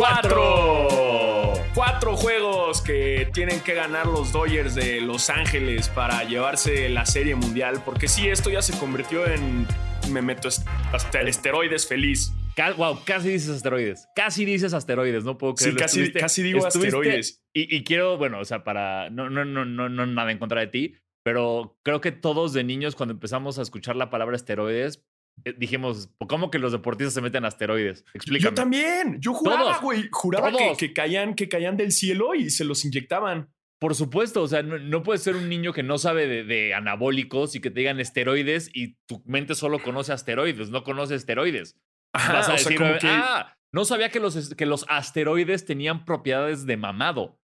Cuatro. Cuatro juegos que tienen que ganar los Dodgers de Los Ángeles para llevarse la serie mundial. Porque sí, esto ya se convirtió en. Me meto hasta esteroides feliz. wow, casi dices asteroides. Casi dices asteroides, no puedo creerlo. Sí, casi, digo asteroides. Y, y, quiero, bueno, o sea, para. No, no, no, no, no nada en contra de ti, pero creo que todos de niños, cuando empezamos a escuchar la palabra esteroides, dijimos, ¿cómo que los deportistas se meten asteroides? Explícame. Yo también. Yo juraba, güey. Juraba que, caían, que caían del cielo y se los inyectaban. Por supuesto, o sea, no, puedes ser un niño que no sabe de, anabólicos y que te digan esteroides y tu mente solo conoce asteroides, no conoce esteroides. Vas a decir, ah, no sabía que los, que los asteroides tenían propiedades de mamado.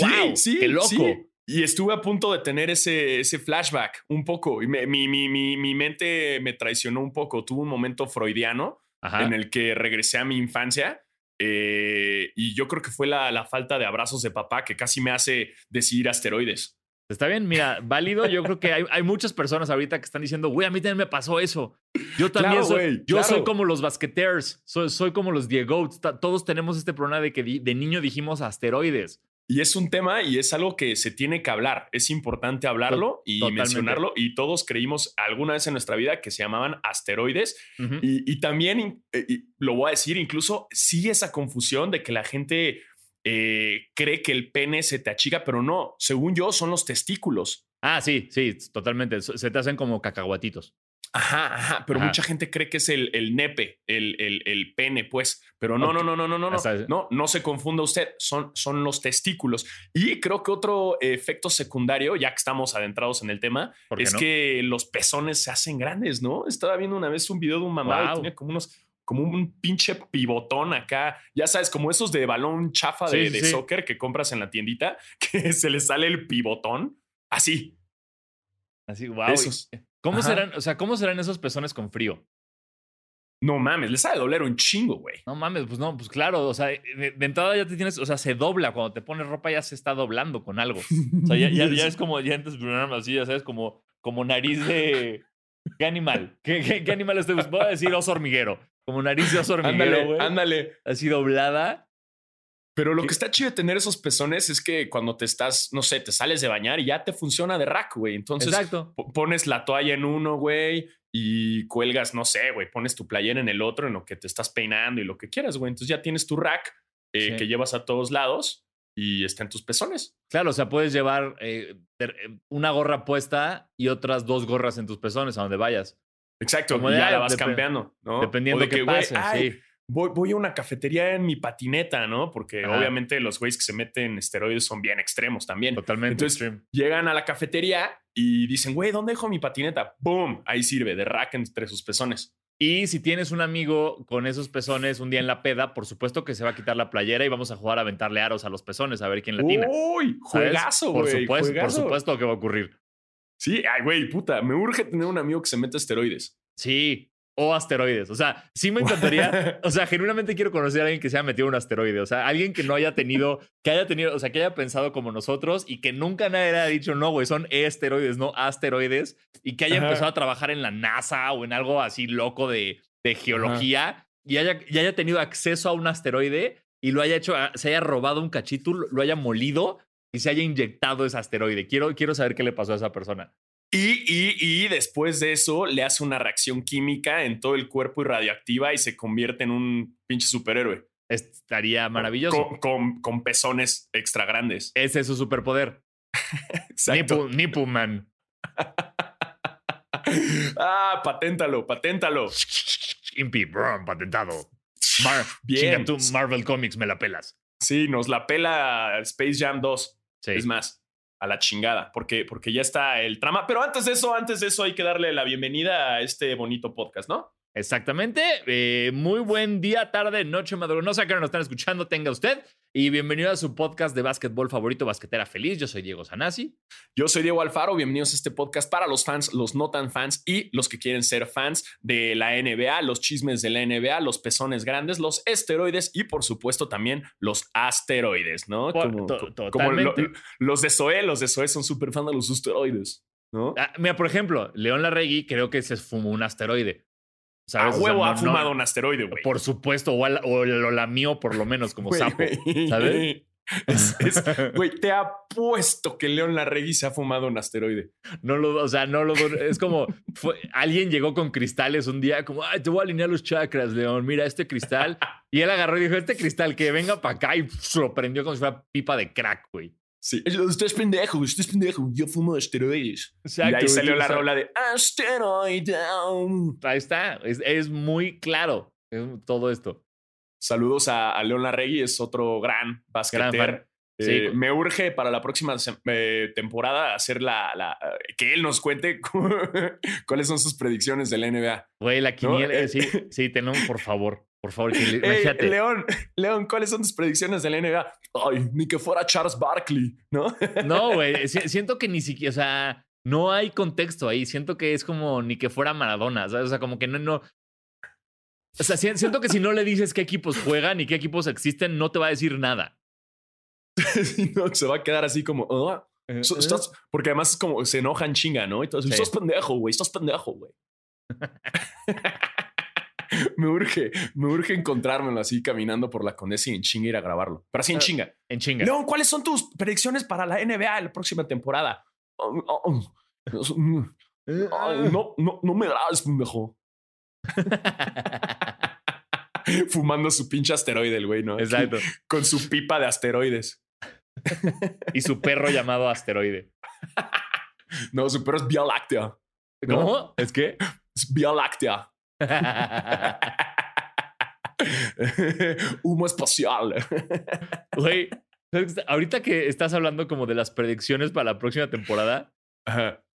¡Wow! Sí, ¡Qué loco! Y estuve a punto de tener ese, ese flashback un poco. Y mi, mi, mi, mi, mente me traicionó un poco. Tuve un momento freudiano en el que regresé a mi infancia. Eh, y yo creo que fue la, la, falta de abrazos de papá que casi me hace decidir asteroides. Está bien, mira, válido. Yo creo que hay, hay muchas personas ahorita que están diciendo, güey, a mí también me pasó eso. Yo también soy, yo soy como los basqueteers, soy, soy como los Diego. Todos tenemos este problema de que de niño dijimos asteroides. Y es un tema y es algo que se tiene que hablar. Es importante hablarlo y mencionarlo. Y todos creímos alguna vez en nuestra vida que se llamaban asteroides. y, también, eh, lo voy a decir, incluso sigue esa confusión de que la gente eh, cree que el pene se te achica, pero no. Según yo, son los testículos. Ah, sí, sí, totalmente. Se te hacen como cacahuatitos. Ajá, ajá, pero mucha gente cree que es el, el nepe, el, el, pene, pues, pero no, no, no, no, no, no, no, no, se confunda usted, son, son los testículos. Y creo que otro efecto secundario, ya que estamos adentrados en el tema, es que los pezones se hacen grandes, ¿no? Estaba viendo una vez un video de un mamá wow. que tenía como unos, como un pinche pivotón acá, ya sabes, como esos de balón chafa de, de soccer que compras en la tiendita, que se le sale el pivotón, así. Así, wow. ¿Cómo serán, o sea, cómo serán esos pezones con frío? No mames, les sabe doler un chingo, güey. No mames, pues no, pues claro, o sea, de, entrada ya te tienes, o sea, se dobla cuando te pones ropa, ya se está doblando con algo. O sea, ya, ya, es como, ya antes así, ya sabes, como, como nariz de. ¿Qué animal? ¿Qué, qué, animal estoy Voy a decir oso hormiguero. Como nariz de oso hormiguero, güey. Ándale, ándale. Así doblada. Pero lo que está chido de tener esos pezones es que cuando te estás, no sé, te sales de bañar y ya te funciona de rack, güey. Entonces pones la toalla en uno, güey, y cuelgas, no sé, güey, pones tu playera en el otro en lo que te estás peinando y lo que quieras, güey. Entonces ya tienes tu rack eh, que llevas a todos lados y está en tus pezones. Claro, o sea, puedes llevar eh, eh, una gorra puesta y otras dos gorras en tus pezones a donde vayas. Exacto, Como ya la vas cambiando, ¿no? Dependiendo de qué pase, sí voy, a una cafetería en mi patineta, ¿no? Porque obviamente los güeyes que se meten esteroides son bien extremos también. Totalmente. Entonces llegan a la cafetería y dicen, güey, ¿dónde dejo mi patineta? ¡Boom! Ahí sirve, de rack entre sus pezones. Y si tienes un amigo con esos pezones un día en la peda, por supuesto que se va a quitar la playera y vamos a jugar a aventarle aros a los pezones a ver quién latina. ¡Uy! Juegazo, güey. Por supuesto, por supuesto que va a ocurrir. Sí, ay, güey, puta, me urge tener un amigo que se meta esteroides. Sí, o asteroides. O sea, sí me encantaría. o sea, genuinamente quiero conocer a alguien que se haya metido un asteroide. O sea, alguien que no haya tenido, que haya tenido, o sea, que haya pensado como nosotros y que nunca nadie haya dicho, no, güey, son esteroides, no asteroides. Y que haya empezado a trabajar en la NASA o en algo así loco de, de geología y haya, y haya tenido acceso a un asteroide y lo haya hecho, se haya robado un cachito, lo haya molido y se haya inyectado ese asteroide. Quiero, quiero saber qué le pasó a esa persona. Y, después de eso le hace una reacción química en todo el cuerpo y radioactiva y se convierte en un pinche superhéroe. Estaría maravilloso. Con, pezones extra grandes. Ese es su superpoder. Exacto. Nipu, Man. ah, paténtalo, paténtalo. Impi, bro, patentado. Bien. tú, Marvel Comics, me la pelas. Sí, nos la pela Space Jam 2. Es más, a la chingada, porque, porque ya está el trama. Pero antes de eso, antes de eso, hay que darle la bienvenida a este bonito podcast, ¿no? Exactamente. Eh, muy buen día, tarde, noche, madrugada. No sé a qué nos están escuchando, tenga usted. Y bienvenido a su podcast de básquetbol favorito, Basquetera Feliz. Yo soy Diego Sanasi. Yo soy Diego Alfaro. Bienvenidos a este podcast para los fans, los no tan fans y los que quieren ser fans de la NBA, los chismes de la NBA, los pezones grandes, los esteroides y, por supuesto, también los asteroides, ¿no? como, los de Zoé, los de Zoé son súper fans de los asteroides, ¿no? Ah, mira, por ejemplo, León Larregui creo que se fumó un asteroide. A huevo ha fumado un asteroide, güey. Por supuesto, o, lo lamió por lo menos como sapo, ¿sabes? güey, te apuesto que León Larregui se ha fumado un asteroide. No lo, o sea, no lo, es como, alguien llegó con cristales un día, como, ay, te voy a alinear los chakras, León, mira este cristal. y él agarró y dijo, este cristal que venga para acá y se lo prendió como si fuera pipa de crack, güey. Sí. Usted es pendejo, usted es pendejo. Yo fumo asteroides. Exacto. Y ahí salió la rola de asteroide. Ahí está. Es, muy claro todo esto. Saludos a, León Larregui, es otro gran basquetero. Eh, me urge para la próxima eh, temporada hacer la, la, que él nos cuente cuáles son sus predicciones del NBA. Güey, la quiniela, sí, sí, tenemos, por favor. Por favor, León, León, ¿cuáles son tus predicciones del NBA? Ay, ni que fuera Charles Barkley, ¿no? No, güey, siento que ni siquiera, o sea, no hay contexto ahí. Siento que es como ni que fuera Maradona, ¿sabes? O sea, como que no, no. O sea, siento que si no le dices qué equipos juegan y qué equipos existen, no te va a decir nada. no, se va a quedar así como, ah, eh, eh". porque además es como se enojan chinga, ¿no? Entonces, sí. sos pendejo, güey, sos pendejo, güey. me urge, me urge encontrármelo así caminando por la Condesa y en chinga ir a grabarlo. Pero así en ah, chinga. En chinga. León, ¿cuáles son tus predicciones para la NBA la próxima temporada? Oh, oh, oh. no, no, no me das, pendejo. Fumando su pinche asteroide, el güey, ¿no? Exacto. Con su pipa de asteroides. y su perro llamado asteroide. no, su perro es Vía Láctea. ¿Cómo? ¿Es qué? Es Vía Láctea. Humo espacial. Güey, ahorita que estás hablando como de las predicciones para la próxima temporada,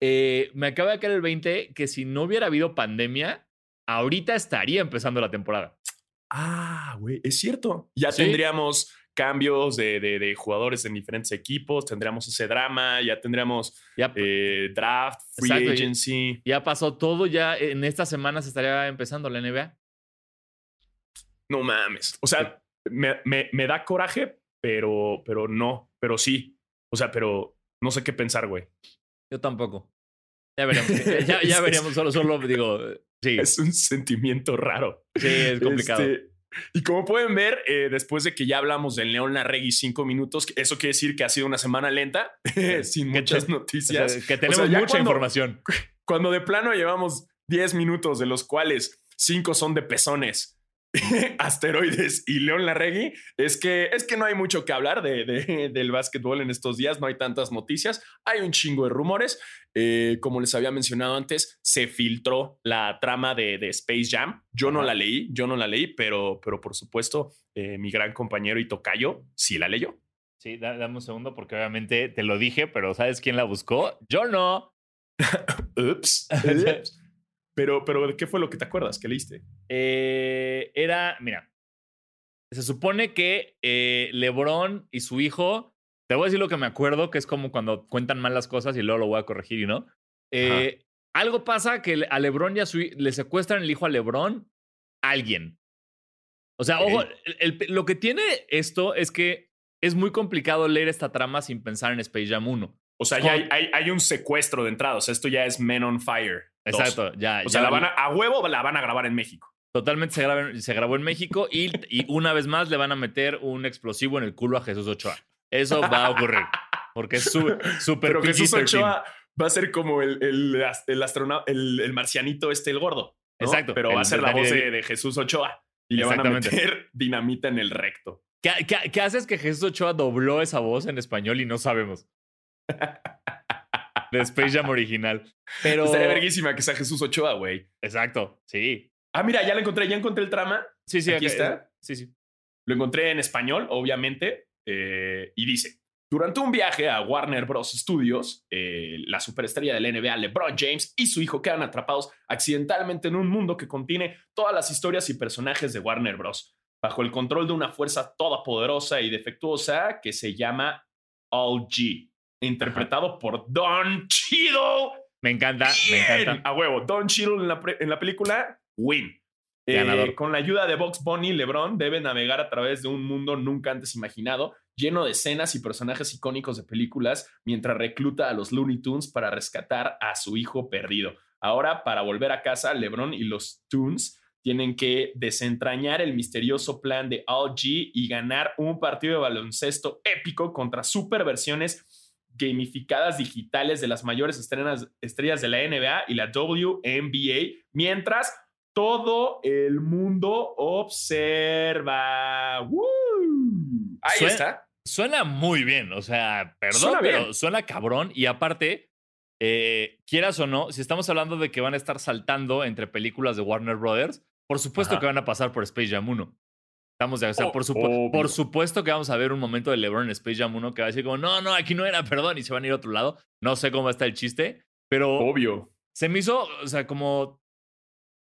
eh, me acaba de caer el 20 que si no hubiera habido pandemia, ahorita estaría empezando la temporada. Ah, güey, es cierto. Ya tendríamos cambios de, de, jugadores en diferentes equipos, tendríamos ese drama, ya tendríamos eh, draft, free agency. Ya pasó todo, ya en estas semanas estaría empezando la NBA. No mames. O sea, me, me, me, da coraje, pero, pero no, pero sí. O sea, pero no sé qué pensar, güey. Yo tampoco. Ya veremos. ya, ya veríamos, solo, solo digo, sí. Es un sentimiento raro. Sí, es complicado. Este, y como pueden ver, eh, después de que ya hablamos del León Larregui cinco minutos, eso quiere decir que ha sido una semana lenta, sin muchas noticias. que tenemos mucha información. Cuando de plano llevamos 10 minutos, de los cuales cinco son de pezones asteroides y León Larregui, es que, es que no hay mucho que hablar de, del básquetbol en estos días, no hay tantas noticias, hay un chingo de rumores. Eh, como les había mencionado antes, se filtró la trama de, de Space Jam. Yo no la leí, yo no la leí, pero, pero por supuesto, eh, mi gran compañero y tocayo sí la leyó. Sí, dame un segundo porque obviamente te lo dije, pero ¿sabes quién la buscó? Yo no. Ups. Pero, pero, ¿qué fue lo que te acuerdas? ¿Qué leíste? Eh, era, mira, se supone que eh, Lebron y su hijo, te voy a decir lo que me acuerdo, que es como cuando cuentan mal las cosas y luego lo voy a corregir y no. Eh, algo pasa que a Lebron y a su le secuestran el hijo a Lebron alguien. O sea, ojo, lo que tiene esto es que es muy complicado leer esta trama sin pensar en Space Jam 1. O sea, ya hay, hay, hay, un secuestro de entrada. O sea, esto ya es Men on Fire. Exacto, ya. O sea, la van a, huevo la van a grabar en México. Totalmente se, se grabó en México y, y, una vez más le van a meter un explosivo en el culo a Jesús Ochoa. Eso va a ocurrir. Porque es súper Pero Jesús Ochoa va a ser como el, el, el astronauta, el, el, marcianito este, el gordo. Exacto. Pero va a ser la voz de, Jesús Ochoa. Y le van a meter dinamita en el recto. ¿Qué, qué, qué haces que Jesús Ochoa dobló esa voz en español y no sabemos? de Space Jam original. Pero. Estaría verguísima que sea Jesús Ochoa, güey. Exacto, sí. Ah, mira, ya lo encontré, ya encontré el trama. Sí, sí, aquí está. Sí, sí. Lo encontré en español, obviamente, eh, y dice: Durante un viaje a Warner Bros. Studios, eh, la superestrella del NBA, LeBron James, y su hijo quedan atrapados accidentalmente en un mundo que contiene todas las historias y personajes de Warner Bros. bajo el control de una fuerza todopoderosa y defectuosa que se llama All G interpretado por Don Cheadle. Me encanta, me encanta. A huevo, Don Cheadle en la, en la película, win. Eh, con la ayuda de Box Bunny, LeBron debe navegar a través de un mundo nunca antes imaginado, lleno de escenas y personajes icónicos de películas, mientras recluta a los Looney Tunes para rescatar a su hijo perdido. Ahora, para volver a casa, LeBron y los Toons tienen que desentrañar el misterioso plan de All G y ganar un partido de baloncesto épico contra superversiones gamificadas digitales de las mayores estrellas de la NBA y la WNBA, mientras todo el mundo observa. Ahí está. Suena muy bien, o sea, perdón, pero suena cabrón. Y aparte, eh, quieras o no, si estamos hablando de que van a estar saltando entre películas de Warner Brothers, por supuesto que van a pasar por Space Jam 1. Estamos de, o sea, por, por, supuesto que vamos a ver un momento de LeBron en Space Jam 1 que va a decir como, no, no, aquí no era, perdón, y se van a ir a otro lado. No sé cómo está el chiste, pero... Obvio. Se me hizo, o sea, como...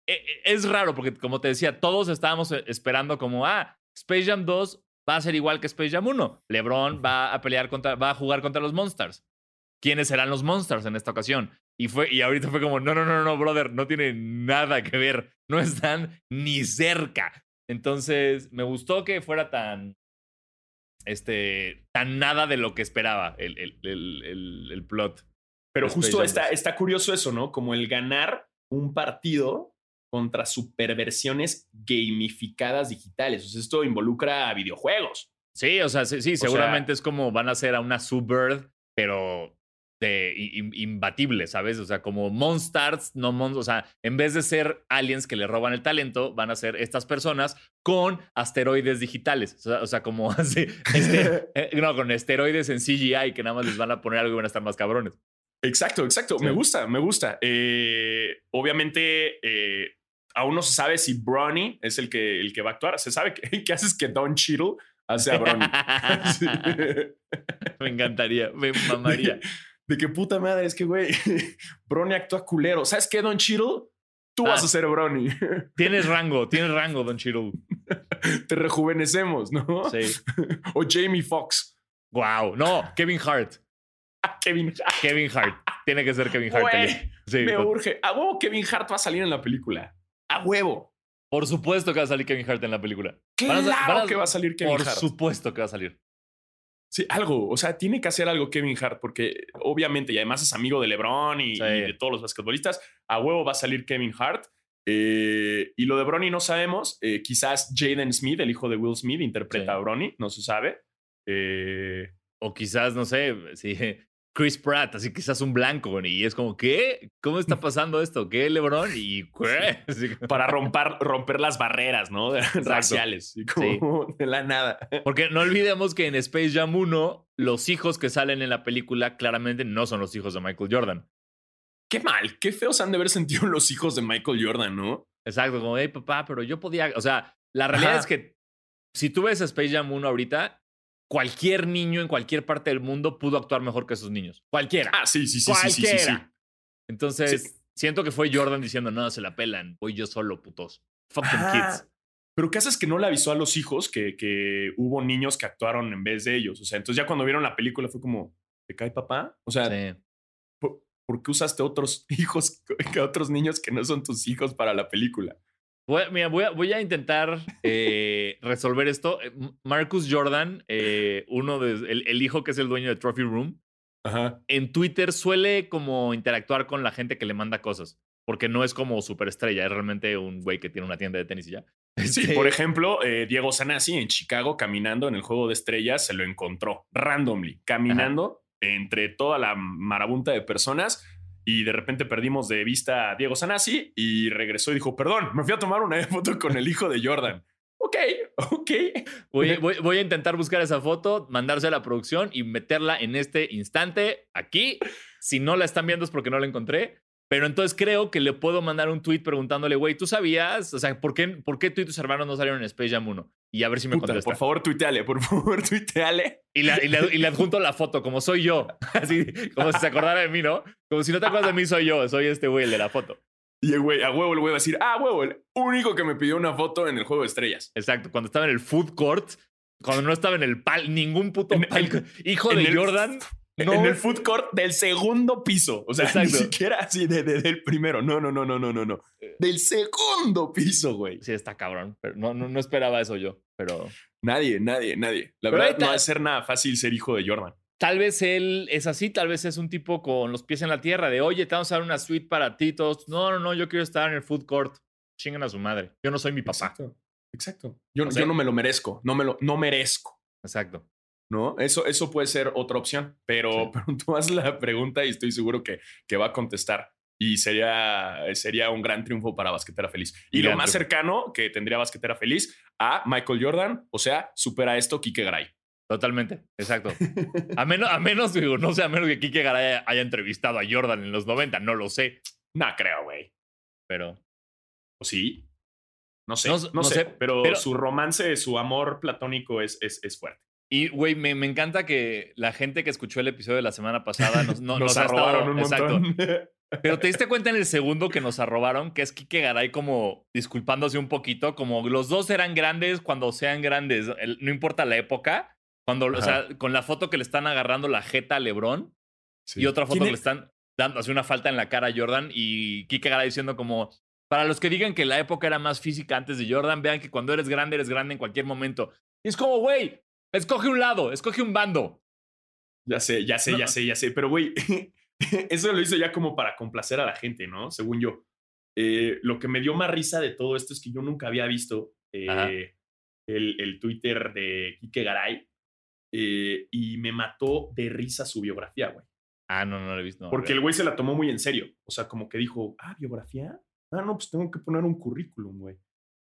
E, e, es raro porque, como te decía, todos estábamos eh, esperando como, ah, Space Jam 2 va a ser igual que Space Jam 1. LeBron va a pelear contra, va a jugar contra los Monsters. ¿Quiénes serán los Monsters en esta ocasión? Y, fue, y ahorita fue como, no, no, no, no, brother, no tiene nada que ver. No están ni cerca. Entonces, me gustó que fuera tan, este, tan nada de lo que esperaba el, el, el, el plot. Pero justo está, está curioso eso, ¿no? Como el ganar un partido contra superversiones gamificadas digitales. O sea, esto involucra a videojuegos. Sí, o sea, sí, seguramente es como van a ser a una Subbird, pero de imbatible, ¿sabes? O sea, como Monsters, no Monsters, o sea, en vez de ser aliens que le roban el talento, van a ser estas personas con asteroides digitales. O sea, como así, este, eh, no, con esteroides en CGI que nada más les van a poner algo y van a estar más cabrones. Exacto, exacto. Me gusta, me gusta. Eh, obviamente, eh, aún no se sabe si Bronny es el que, el que va a actuar. Se sabe que, que haces que Don Cheadle hace a Bronny. me encantaría, me mamaría de que puta madre, es que, güey, Bronny actúa culero. ¿Sabes qué, Don Cheadle? Tú vas ah. a ser Bronny. Tienes rango, tienes rango, Don Cheadle. Te rejuvenecemos, ¿no? Sí. o Jamie Foxx. Wow, no, Kevin Hart. Kevin Hart. Kevin Hart. Tiene que ser Kevin Hart. sí, me urge. A huevo Kevin Hart va a salir en la película. A huevo. Por supuesto que va a salir Kevin Hart en la película. Claro que va a salir Kevin Hart. Por supuesto que va a salir. Sí, algo, o sea, tiene que hacer algo Kevin Hart, porque obviamente, y además es amigo de LeBron y, de todos los basquetbolistas, a huevo va a salir Kevin Hart. Eh, y lo de Bronny no sabemos, eh, quizás Jaden Smith, el hijo de Will Smith, interpreta a Bronny, no se sabe. Eh, o quizás, no sé, sí, Chris Pratt, así quizás un blanco, y es como, ¿qué? ¿Cómo está pasando esto? ¿Qué, LeBron? Y para romper, romper las barreras, ¿no? Raciales, y como de la nada. Porque no olvidemos que en Space Jam 1, los hijos que salen en la película claramente no son los hijos de Michael Jordan. Qué mal, qué feos han de haber sentido los hijos de Michael Jordan, ¿no? Exacto, como, hey, papá, pero yo podía, o sea, la realidad es que si tú ves Space Jam 1 ahorita, cualquier niño en cualquier parte del mundo pudo actuar mejor que esos niños. Cualquiera. Ah, sí, sí, sí. Cualquiera. Sí, sí, Entonces, siento que fue Jordan diciendo, no, se la pelan, voy yo solo, putos. Fuck them kids. Pero ¿qué haces que no le avisó a los hijos que, que hubo niños que actuaron en vez de ellos? O sea, entonces ya cuando vieron la película fue como, ¿te cae papá? O sea, ¿por, qué usaste otros hijos, que otros niños que no son tus hijos para la película? Voy, mira, voy, a, intentar eh, resolver esto. Eh, Marcus Jordan, eh, uno de el, hijo que es el dueño de Trophy Room, en Twitter suele como interactuar con la gente que le manda cosas. Porque no es como superestrella, es realmente un güey que tiene una tienda de tenis y ya. Sí, este por ejemplo, Diego Sanasi en Chicago caminando en el juego de estrellas se lo encontró randomly, caminando entre toda la marabunta de personas y de repente perdimos de vista a Diego Sanasi y regresó y dijo, perdón, me fui a tomar una foto con el hijo de Jordan. Ok, ok. Voy, a intentar buscar esa foto, mandarse a la producción y meterla en este instante aquí. Si no la están viendo es porque no la encontré. Pero entonces creo que le puedo mandar un tweet preguntándole, güey, ¿tú sabías? O sea, ¿por qué, ¿por qué tú y tus hermanos no salieron en Space Jam 1? Y a ver si me contesta. Por favor, tuiteale, por favor, tuiteale. Y, le, adjunto la foto, como soy yo. Así, como si se acordara de mí, ¿no? Como si no te acuerdas de mí, soy yo, soy este güey, el de la foto. Y el güey, a huevo el güey va a decir, ah, huevo, el único que me pidió una foto en el juego de estrellas. Exacto, cuando estaba en el food court, cuando no estaba en el pal, ningún puto hijo de Jordan. En el food court del segundo piso. O sea, ni siquiera así de, del primero. No, no, no, no, no, no, no. Eh. Del segundo piso, güey. Sí, está cabrón. Pero no, no, esperaba eso yo. Pero. Nadie, nadie, nadie. La verdad, no va a ser nada fácil ser hijo de Jordan. tal vez él es así, tal vez es un tipo con los pies en la tierra, de oye, te vamos a dar una suite para ti, todos. No, no, no, yo quiero estar en el food court. Chingan a su madre. Yo no soy mi papá. Exacto. Exacto. Yo, yo no me lo merezco. No me lo no merezco. Exacto. ¿No? Eso, eso puede ser otra opción, pero, tú haz la pregunta y estoy seguro que, que va a contestar. Y sería, sería un gran triunfo para Basquetera Feliz. Y, lo más cercano que tendría Basquetera Feliz a Michael Jordan, o sea, supera esto Kike Garay. Totalmente, exacto. A menos, a menos, digo, no sé, a menos que Kike Garay haya, entrevistado a Jordan en los 90, no lo sé. No creo, güey. Pero. ¿O sí? No sé, no, sé, pero, su romance, su amor platónico es, es, es fuerte. Y, güey, me, me, encanta que la gente que escuchó el episodio de la semana pasada nos, no, nos, arrobaron un montón. Pero te diste cuenta en el segundo que nos arrobaron, que es Kike Garay como disculpándose un poquito, como los dos eran grandes cuando sean grandes, no importa la época. Cuando, o sea, con la foto que le están agarrando la jeta a Lebron y otra foto que le están dando así una falta en la cara a Jordan y Kike Garay diciendo como, para los que digan que la época era más física antes de Jordan, vean que cuando eres grande, eres grande en cualquier momento. Y es como, güey, Escoge un lado, escoge un bando. Ya sé, ya sé, ya sé, ya sé. Pero, güey, eso lo hizo ya como para complacer a la gente, ¿no? Según yo. Eh, lo que me dio más risa de todo esto es que yo nunca había visto eh, el, el, Twitter de Kike Garay eh, y me mató de risa su biografía, güey. Ah, no, no lo he visto. Porque el güey se la tomó muy en serio. O sea, como que dijo, ah, biografía. Ah, no, pues tengo que poner un currículum, güey.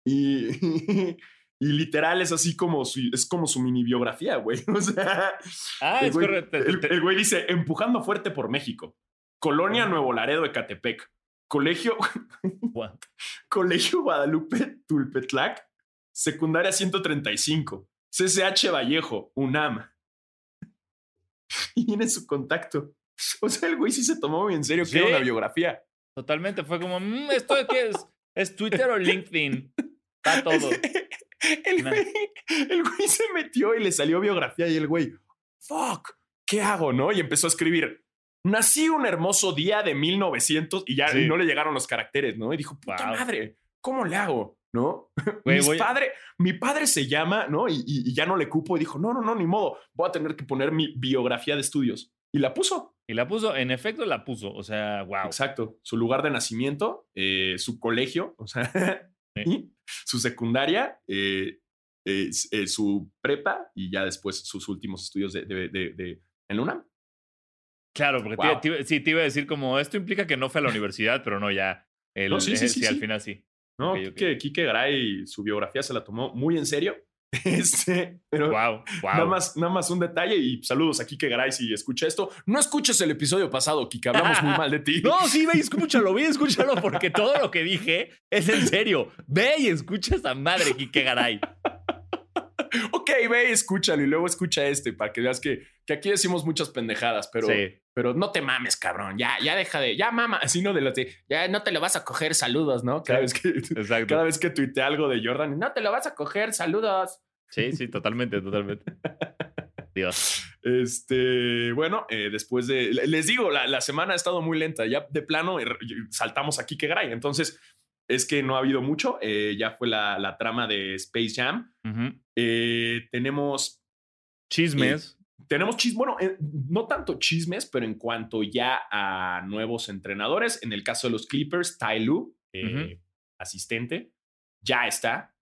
Y, Y literal es así como su, es como su mini biografía, güey. O sea, ah, es correcto. El, güey dice, empujando fuerte por México. Colonia Nuevo Laredo de Catepec. Colegio, Colegio Guadalupe Tulpetlac. Secundaria 135. CCH Vallejo, UNAM. Y viene su contacto. O sea, el güey sí se tomó muy en serio que era una biografía. Totalmente. Fue como, mm, ¿esto qué es? ¿Es Twitter o LinkedIn? Está todo. El, güey, se metió y le salió biografía y el güey, fuck, ¿qué hago? ¿No? Y empezó a escribir. Nací un hermoso día de 1900 y ya no le llegaron los caracteres, ¿no? Y dijo, puta madre, ¿cómo le hago? ¿No? mi, Padre, mi padre se llama, ¿no? Y, ya no le cupo y dijo, no, no, no, ni modo, voy a tener que poner mi biografía de estudios. Y la puso. Y la puso, en efecto la puso, o sea, wow. Exacto, su lugar de nacimiento, eh, su colegio, o sea, su secundaria, eh, eh, su prepa y ya después sus últimos estudios de, de, de, en UNAM. Claro, porque sí, te iba a decir como esto implica que no fue a la universidad, pero no, ya. El, sí, sí, sí, al final sí. No, que Kike Garay su biografía se la tomó muy en serio Este, pero wow, Nada, más, nada más un detalle y saludos a Kike Garay si escucha esto. No escuches el episodio pasado, Kike, hablamos muy mal de ti. No, sí, ve y escúchalo, ve y escúchalo, porque todo lo que dije es en serio. Ve y escucha esa madre, Kike Garay. ok, ve escúchalo y luego escucha este para que veas que, que aquí decimos muchas pendejadas, pero, pero no te mames, cabrón. Ya, ya deja de, ya mama, así no de las de, ya no te lo vas a coger, saludos, ¿no? Cada vez que, cada vez que tuite algo de Jordan, no te lo vas a coger, saludos. Sí, sí, totalmente, totalmente. Dios. Este, bueno, eh, después de, les digo, la, semana ha estado muy lenta. Ya de plano er, saltamos aquí que Gray. Entonces, es que no ha habido mucho. Eh, ya fue la, trama de Space Jam. Eh, tenemos chismes. tenemos chismes, bueno, no tanto chismes, pero en cuanto ya a nuevos entrenadores, en el caso de los Clippers, Ty Lue, asistente, ya está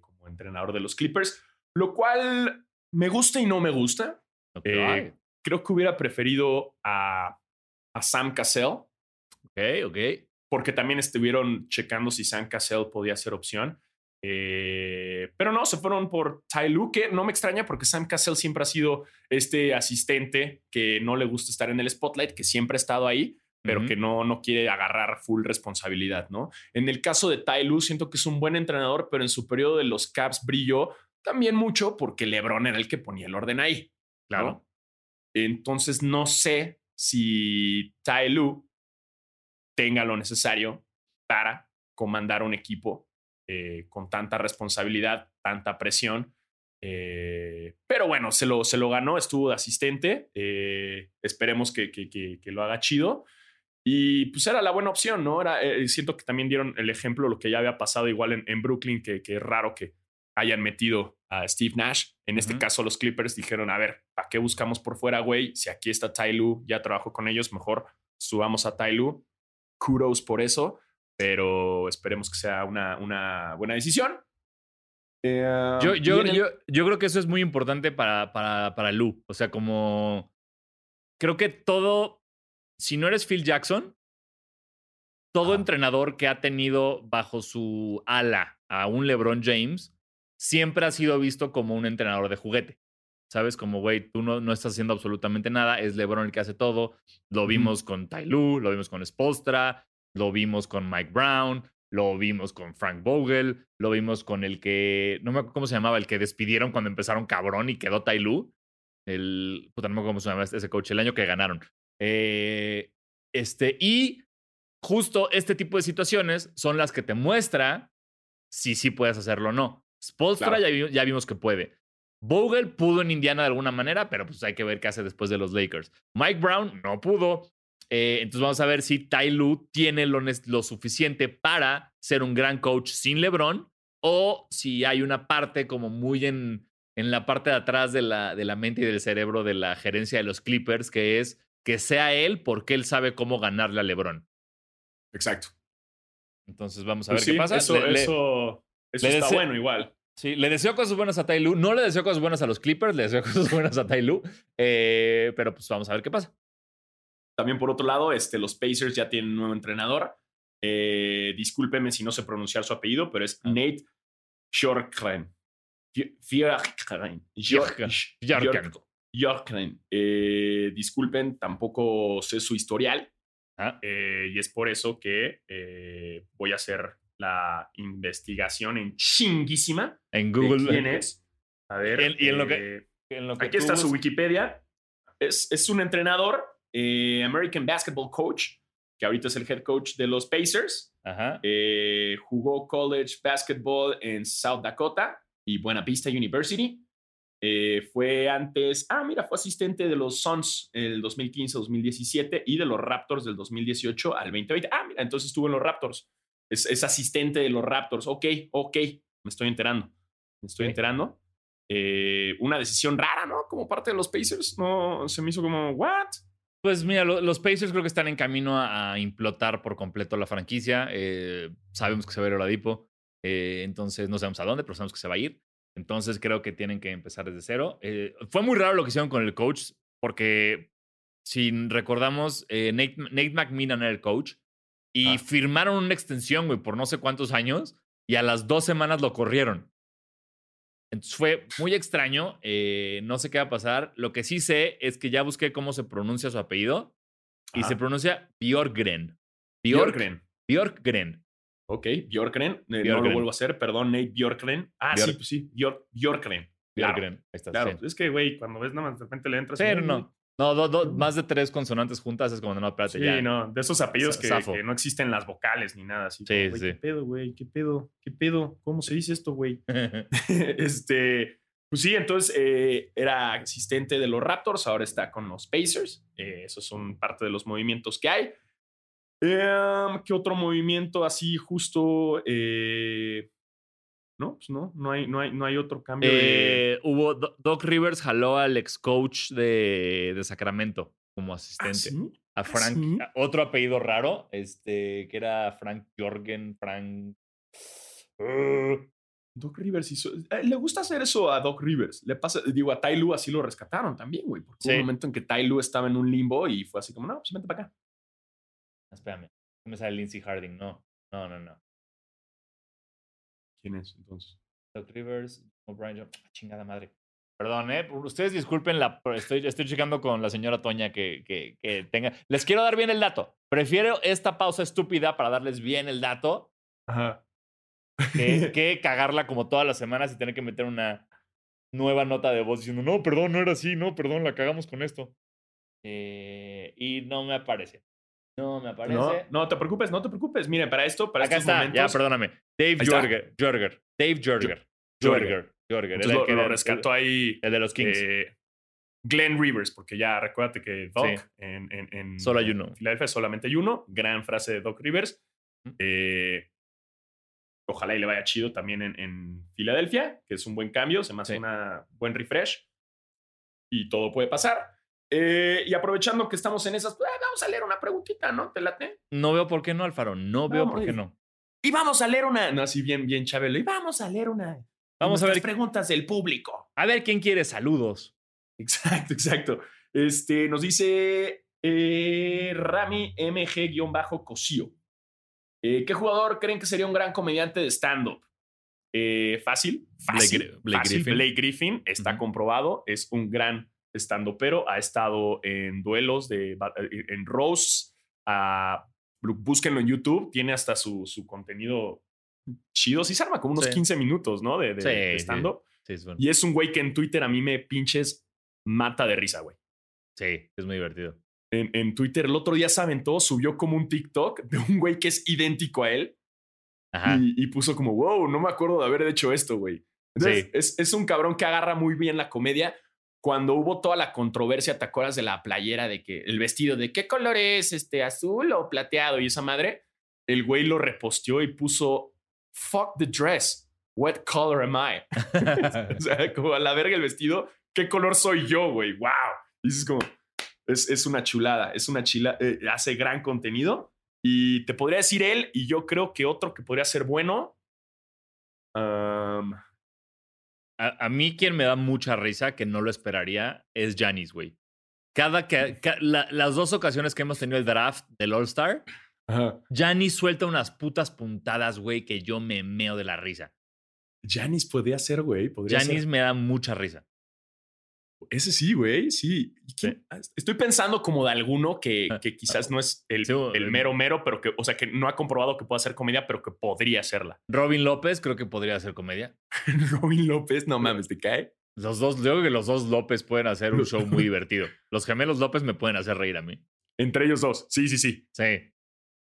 como entrenador de los Clippers lo cual me gusta y no me gusta. Eh, creo que hubiera preferido a, a Sam Cassell. Ok, ok. Porque también estuvieron checando si Sam Cassell podía ser opción. Eh, pero no, se fueron por Ty Lue, que no me extraña porque Sam Cassell siempre ha sido este asistente que no le gusta estar en el spotlight, que siempre ha estado ahí, pero que no, no quiere agarrar full responsabilidad, ¿no? En el caso de Ty Lue, siento que es un buen entrenador, pero en su periodo de los Caps brilló también mucho porque LeBron era el que ponía el orden ahí. Claro. Entonces no sé si Tai Lu tenga lo necesario para comandar un equipo eh, con tanta responsabilidad, tanta presión. Eh, pero bueno, se lo, se lo ganó, estuvo de asistente. Eh, esperemos que, que, lo haga chido. Y pues era la buena opción, ¿no? Era, siento que también dieron el ejemplo, lo que ya había pasado igual en, en Brooklyn, que, que es raro que hayan metido a Steve Nash. En este caso, los Clippers dijeron, a ver, ¿para qué buscamos por fuera, güey? Si aquí está Ty ya trabajo con ellos, mejor subamos a Ty Kudos por eso, pero esperemos que sea una, una buena decisión. Eh, yo, yo, yo, yo, creo que eso es muy importante para, para, para Lu. O sea, como creo que todo, si no eres Phil Jackson, todo entrenador que ha tenido bajo su ala a un LeBron James siempre ha sido visto como un entrenador de juguete. ¿Sabes? Como, güey, tú no, no, estás haciendo absolutamente nada, es LeBron el que hace todo. Lo vimos con Ty Lue, lo vimos con Spostra, lo vimos con Mike Brown, lo vimos con Frank Vogel, lo vimos con el que, no me acuerdo cómo se llamaba, el que despidieron cuando empezaron cabrón y quedó Ty Lue. El, puta, no me acuerdo cómo se llama ese coach, el año que ganaron. Eh, este, y justo este tipo de situaciones son las que te muestra si sí puedes hacerlo o no. Spolstra ya, vimos que puede. Vogel pudo en Indiana de alguna manera, pero pues hay que ver qué hace después de los Lakers. Mike Brown no pudo. Eh, entonces vamos a ver si Ty Lue tiene lo, lo, suficiente para ser un gran coach sin LeBron o si hay una parte como muy en, en la parte de atrás de la, de la mente y del cerebro de la gerencia de los Clippers, que es que sea él porque él sabe cómo ganarle a LeBron. Exacto. Entonces vamos a pues ver qué pasa. Eso, eso, eso está bueno igual. Sí, le deseo cosas buenas a Tai No le deseo cosas buenas a los Clippers, le deseo cosas buenas a Tai eh, pero pues vamos a ver qué pasa. También por otro lado, este, los Pacers ya tienen un nuevo entrenador. Eh, discúlpeme si no sé pronunciar su apellido, pero es ah. Nate Shorkren. Jorkren. Eh, disculpen, tampoco sé su historial. Ah. Eh, y es por eso que eh, voy a hacer la investigación en chinguísima. En Google. quién es. A ver. y en lo que, aquí está su Wikipedia. Es, es un entrenador, American Basketball Coach, que ahorita es el head coach de los Pacers. jugó college basketball en South Dakota y Buena Vista University. Eh, fue antes, ah, mira, fue asistente de los Suns el 2015-2017 y de los Raptors del 2018 al 2020. Ah, mira, entonces estuvo en los Raptors. Es, asistente de los Raptors. Ok, ok, me estoy enterando. Me estoy enterando. Eh, una decisión rara, ¿no? Como parte de los Pacers. No, se me hizo como, ¿what? Pues mira, los Pacers creo que están en camino a, implotar por completo la franquicia. Eh, sabemos que se va a ir Oladipo. entonces no sabemos a dónde, pero sabemos que se va a ir. Entonces creo que tienen que empezar desde cero. Eh, fue muy raro lo que hicieron con el coach, porque si recordamos, eh, Nate, Nate, McMillan era el coach y ah. firmaron una extensión, güey, por no sé cuántos años y a las dos semanas lo corrieron. Entonces fue muy extraño, eh, no sé qué va a pasar. Lo que sí sé es que ya busqué cómo se pronuncia su apellido y se pronuncia Bjorgren. Bjorgren. Bjorgren. Ok, Bjorkren. Eh, no lo vuelvo a hacer, perdón, Nate Bjorkren. Ah, sí, pues sí, Bjorkren. Bjorkren. Claro, es que, güey, cuando ves nada más de repente le entras. Pero no. No, más de tres consonantes juntas es como, no, espérate, sí, ya. no, de esos apellidos que, no existen las vocales ni nada así. Sí, sí. ¿Qué pedo, güey? ¿Qué pedo? ¿Qué pedo? ¿Cómo se dice esto, güey? este, pues sí, entonces eh, era asistente de los Raptors, ahora está con los Pacers. Eh, esos son parte de los movimientos que hay. Em, ¿Qué otro movimiento así justo? Eh, no, pues no, no hay, no hay, no hay otro cambio. Eh, hubo, Doc Rivers jaló al ex coach de, de Sacramento como ¿Ah, asistente. A ¿Ah, Frank, otro apellido raro, este, que era Frank Jorgen, Frank. Doc Rivers hizo. Eh, le gusta hacer eso a Doc Rivers. Le pasa, digo, a Ty Lue así lo rescataron también, güey. Porque hubo un momento en que Ty Lue estaba en un limbo y fue así como, no, pues vente para acá. Espérame. No me sale Lindsay Harding. No. No, no, no. ¿Quién es entonces? Rivers, O'Brien, ah, chingada madre. Perdón, ¿eh? Ustedes disculpen, la, estoy, estoy checando con la señora Toña que, que, que, tenga. Les quiero dar bien el dato. Prefiero esta pausa estúpida para darles bien el dato Ajá. Que, que, cagarla como todas las semanas y tener que meter una nueva nota de voz diciendo, no, perdón, no era así, no, perdón, la cagamos con esto. Eh, y no me aparece. No me aparece. No, no te preocupes, no te preocupes. Miren, para esto, para Acá estos está, ya, perdóname. Dave Jorger. Jorger. Dave Jorger. Jorger. Jorger. El lo, lo rescató ahí. El de los Kings. Eh, Glenn Rivers, porque ya recuérdate que Doc en, en, en, Solo hay uno. Filadelfia solamente hay uno. Gran frase de Doc Rivers. Eh, ojalá y le vaya chido también en, Filadelfia, que es un buen cambio, se me hace un buen refresh y todo puede pasar. Eh, y aprovechando que estamos en esas, pues, vamos a leer una preguntita, ¿no? ¿Te late? No veo por qué no, Alfaro. No veo por qué no. Y vamos a leer una. No, así bien, bien, Chabelo. Y vamos a leer una. Vamos a ver. preguntas del público. A ver quién quiere saludos. Exacto, exacto. Este, nos dice eh, Rami MG-Cosío. Eh, ¿Qué jugador creen que sería un gran comediante de stand-up? Fácil, fácil. Blake, Griffin. está comprobado, es un gran stand pero ha estado en duelos de en Rose. búsquenlo en YouTube, tiene hasta su, su contenido chido. Sí se arma como unos 15 minutos, ¿no? De, de, stand-up. Y es un güey que en Twitter a mí me pinches mata de risa, güey. Sí, es muy divertido. En, en, Twitter el otro día se aventó, subió como un TikTok de un güey que es idéntico a él. Y, puso como, wow, no me acuerdo de haber hecho esto, güey. Entonces, es, es, un cabrón que agarra muy bien la comedia. Cuando hubo toda la controversia, ¿te acuerdas de la playera de que el vestido de qué color es, este azul o plateado y esa madre? El güey lo reposteó y puso, fuck the dress, what color am I? o sea, como a la verga el vestido, ¿qué color soy yo, güey? Wow. Y es como, es, es, una chulada, es una chila, eh, hace gran contenido. Y te podría decir él, y yo creo que otro que podría ser bueno. A, mí quien me da mucha risa, que no lo esperaría, es Janis, güey. Cada que, las dos ocasiones que hemos tenido el draft del All-Star, Janis suelta unas putas puntadas, güey, que yo me meo de la risa. Janis podría ser, güey. Janis me da mucha risa. Ese sí, güey, sí. Ah, estoy pensando como de alguno que, ah, que quizás no es el, el, mero mero, pero que, o sea, que no ha comprobado que pueda hacer comedia, pero que podría hacerla. Robin López creo que podría hacer comedia. Robin López, no mames, ¿te cae? Los dos, yo creo que los dos López pueden hacer un show muy divertido. Los gemelos López me pueden hacer reír a mí. Entre ellos dos, sí, sí, sí. Sí.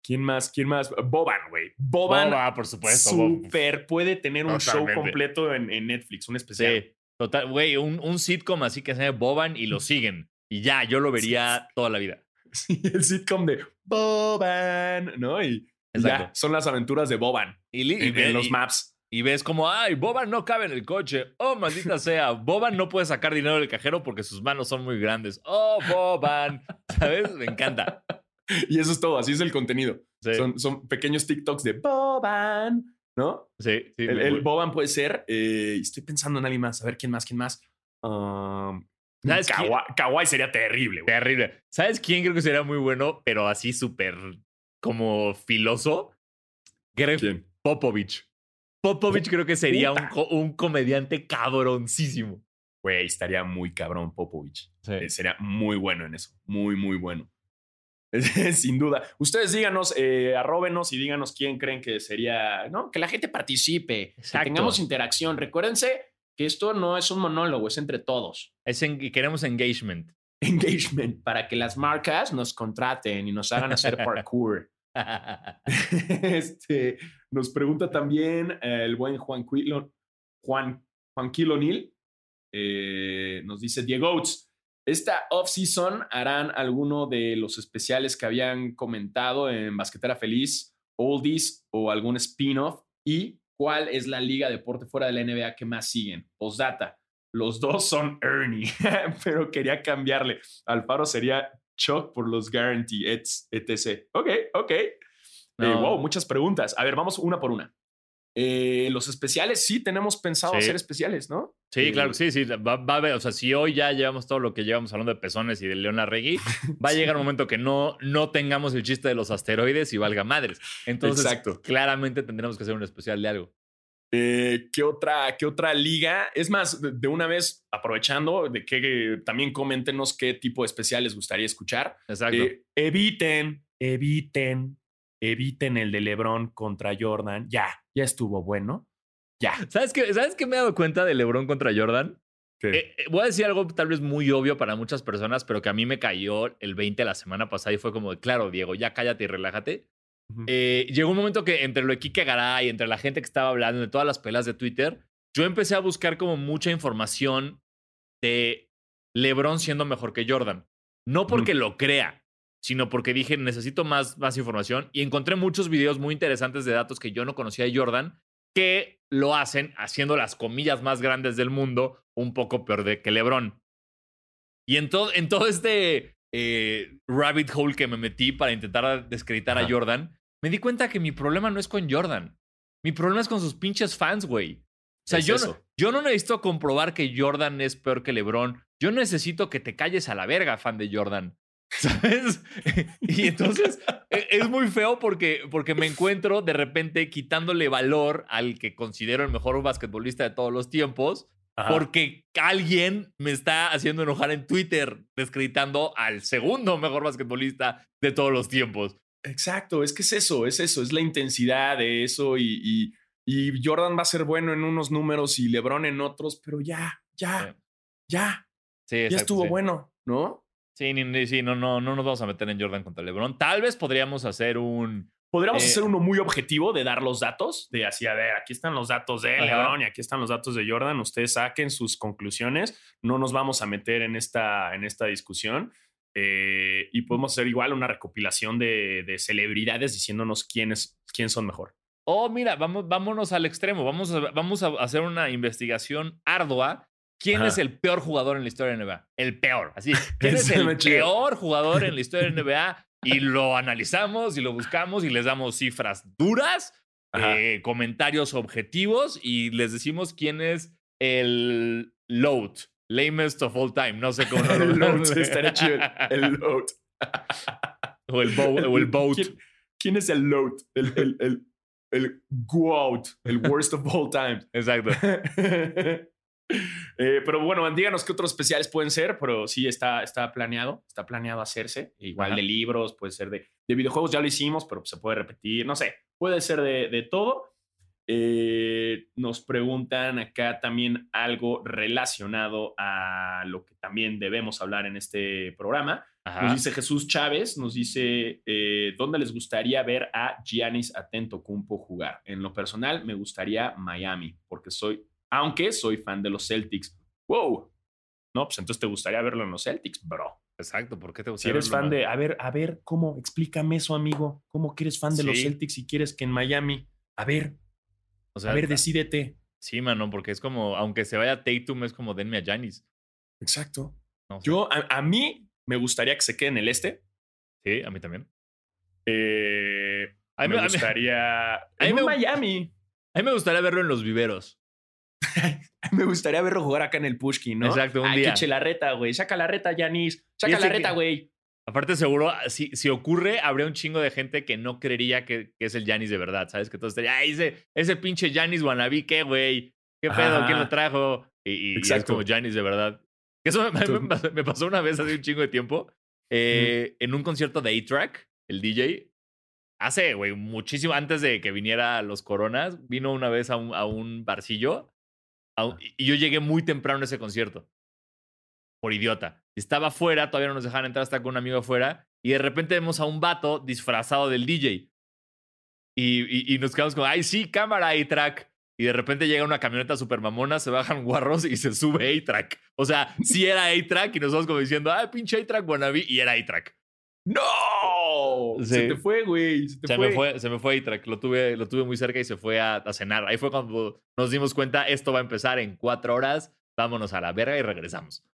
¿Quién más? ¿Quién más? Boban, güey. Boban. Boban, por supuesto. Super puede tener un show completo en, en, Netflix, un especial. Sí. Total, güey, un, un, sitcom así que se Boban y lo siguen. Y ya, yo lo vería toda la vida. Sí, el sitcom de Boban, ¿no? Y, ya, son las aventuras de Boban y, en, los maps. Y ves como, ay, Boban no cabe en el coche. Oh, maldita sea. Boban no puede sacar dinero del cajero porque sus manos son muy grandes. Oh, Boban. ¿Sabes? Me encanta. Y eso es todo, así es el contenido. Son, son pequeños TikToks de Boban. ¿No? Sí, sí. El, Boban puede ser. Eh, estoy pensando en alguien más. A ver, ¿quién más? ¿Quién más? Um, Kawhi, sería terrible. Terrible. ¿Sabes quién creo que sería muy bueno, pero así súper como filoso? Greg Popovich. Popovich creo que sería un, un, comediante cabroncísimo. Güey, estaría muy cabrón Popovich. Eh, sería muy bueno en eso. Muy, muy bueno. Sin duda. Ustedes díganos, eh, arróbenos y díganos quién creen que sería, ¿no? Que la gente participe, que tengamos interacción. Recuérdense que esto no es un monólogo, es entre todos. Es y queremos engagement. Engagement, para que las marcas nos contraten y nos hagan hacer parkour. este, nos pregunta también eh, el buen Juan Quilo, Juan, Juan eh, nos dice Diego Oates. Esta off-season harán alguno de los especiales que habían comentado en Basquetera Feliz, Oldies o algún spin-off. ¿Y cuál es la liga de deporte fuera de la NBA que más siguen? Postdata. Los dos son Ernie, pero quería cambiarle. Alfaro sería Chuck por los Guarantee, etc. Ok, ok. Eh, wow, muchas preguntas. A ver, vamos una por una. Eh, los especiales, sí, tenemos pensado hacer especiales, ¿no? Sí, claro, sí, sí. Va, a haber, o sea, si hoy ya llevamos todo lo que llevamos hablando de pezones y de Leona Regui, va a llegar un momento que no, no tengamos el chiste de los asteroides y valga madres. Entonces, claramente tendremos que hacer un especial de algo. Eh, ¿qué, otra, ¿Qué otra liga? Es más, de una vez, aprovechando, de que también coméntenos qué tipo de especial les gustaría escuchar. Exacto. Eh, eviten, eviten eviten el de LeBron contra Jordan. Ya, ya estuvo bueno. Ya. ¿Sabes qué, ¿Sabes qué me he dado cuenta de LeBron contra Jordan? Eh, eh, voy a decir algo tal vez muy obvio para muchas personas, pero que a mí me cayó el 20 la semana pasada y fue como, claro, Diego, ya cállate y relájate. Eh, llegó un momento que entre lo de Kike Garay, entre la gente que estaba hablando, de todas las pelas de Twitter, yo empecé a buscar como mucha información de LeBron siendo mejor que Jordan. No porque lo crea, sino porque dije, necesito más, más información y encontré muchos videos muy interesantes de datos que yo no conocía de Jordan que lo hacen haciendo las comillas más grandes del mundo un poco peor de que LeBron. Y en, todo, en todo este eh, rabbit hole que me metí para intentar descreditar a Jordan, me di cuenta que mi problema no es con Jordan. Mi problema es con sus pinches fans, güey. O sea, yo no, yo no necesito comprobar que Jordan es peor que LeBron. Yo necesito que te calles a la verga, fan de Jordan. ¿Sabes? y entonces e, es muy feo porque, porque me encuentro de repente quitándole valor al que considero el mejor basquetbolista de todos los tiempos. Porque alguien me está haciendo enojar en Twitter descreditando al segundo mejor basquetbolista de todos los tiempos. Exacto, es que es eso, es eso, es la intensidad de eso y, y, Jordan va a ser bueno en unos números y LeBron en otros, pero ya, ya, ya, sí, ya estuvo bueno, ¿no? Sí, sí, no, no, no nos vamos a meter en Jordan contra LeBron. Tal vez podríamos hacer un. Podríamos eh, hacer uno muy objetivo de dar los datos, de así, a ver, aquí están los datos de LeBron y aquí están los datos de Jordan. Ustedes saquen sus conclusiones. No nos vamos a meter en esta, en esta discusión. Eh, y podemos hacer igual una recopilación de, celebridades diciéndonos quiénes, quién son mejor. Oh, mira, vamos, vámonos al extremo. Vamos a, vamos a hacer una investigación ardua. ¿Quién es el peor jugador en la historia de NBA? El peor. Así. ¿Quién es el peor jugador en la historia de NBA? Y lo analizamos y lo buscamos y les damos cifras duras, eh, comentarios objetivos y les decimos quién es el load lamest of all time. No sé cómo el load, estaría chido. El load. o el, o el boat. ¿Quién, es el load? El, el, el, el out, el worst of all time. Exacto. Eh, pero bueno, díganos qué otros especiales pueden ser, pero sí está, está planeado, está planeado hacerse. Igual de libros, puede ser de, de, videojuegos, ya lo hicimos, pero se puede repetir, no sé, puede ser de, de todo. Eh, nos preguntan acá también algo relacionado a lo que también debemos hablar en este programa. Nos dice Jesús Chávez, nos dice, eh, ¿dónde les gustaría ver a Giannis Cumpo jugar? En lo personal, me gustaría Miami, porque soy, aunque soy fan de los Celtics. ¡Wow! No, pues entonces te gustaría verlo en los Celtics, bro. Exacto, ¿por qué te gustaría Si eres fan de, a ver, a ver, ¿cómo? Explícame eso, amigo. ¿Cómo que eres fan de los Celtics y quieres que en Miami? A ver, a ver, decídete. Sí, mano, porque es como, aunque se vaya Tatum, es como denme a Janis. Exacto. Yo, a, mí, me gustaría que se quede en el este. Sí, a mí también. Eh, a mí, me gustaría. A mí, en Miami. A mí me gustaría verlo en los viveros. me gustaría verlo jugar acá en el Pushkin, ¿no? Exacto, un día. Que la reta, güey. Saca la reta, Janis. Saca la reta, güey. Aparte, seguro, si, si ocurre, habría un chingo de gente que no creería que, es el Janis de verdad, ¿sabes? Que todos estarían, ay, ese, ese pinche Janis wannabe, ¿qué, güey? ¿Qué pedo? ¿Quién lo trajo? Y, es como Janis de verdad. Eso me, pasó, una vez hace un chingo de tiempo, eh, en un concierto de A-Track, el DJ. Hace, güey, muchísimo antes de que viniera los Coronas, vino una vez a un, a un barcillo y yo llegué muy temprano a ese concierto. Por idiota. Estaba afuera, todavía no nos dejaban entrar, hasta con un amigo afuera. Y de repente vemos a un vato disfrazado del DJ. Y, y, nos quedamos como, ay, sí, cámara A-Track. Y de repente llega una camioneta super mamona, se bajan guarros y se sube A-Track. O sea, sí era A-Track y nos vamos como diciendo, ay, pinche A-Track wannabe. Y era A-Track. ¡No! Se te fue, güey. Se, Me fue, se me fue A-Track. Lo tuve, lo tuve muy cerca y se fue a, a cenar. Ahí fue cuando nos dimos cuenta, esto va a empezar en cuatro horas. Vámonos a la verga y regresamos.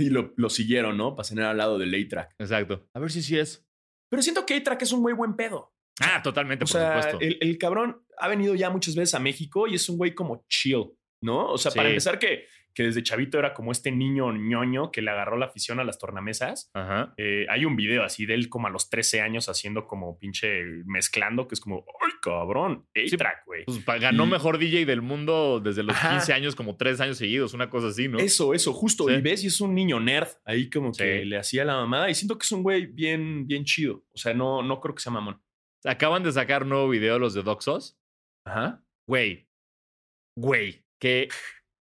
Y lo, lo siguieron, ¿no? Para cenar al lado del A-Track. Exacto. A ver si sí es. Pero siento que A-Track es un muy buen pedo. Ah, totalmente, por supuesto. El, el, cabrón ha venido ya muchas veces a México y es un güey como chill, ¿no? O sea, para empezar que que desde chavito era como este niño ñoño que le agarró la afición a las tornamesas. Eh, hay un video así de él como a los 13 años haciendo como pinche mezclando, que es como, ¡ay, cabrón! A-Track, güey. pues ganó mejor DJ del mundo desde los 15 años, como tres años seguidos, una cosa así, ¿no? Eso, eso, justo. Y ves, y es un niño nerd ahí como que le hacía la mamada. Y siento que es un güey bien, bien chido. O sea, no, no creo que sea mamón. Acaban de sacar nuevo video los de Doxos. Ajá. Güey. Güey. Que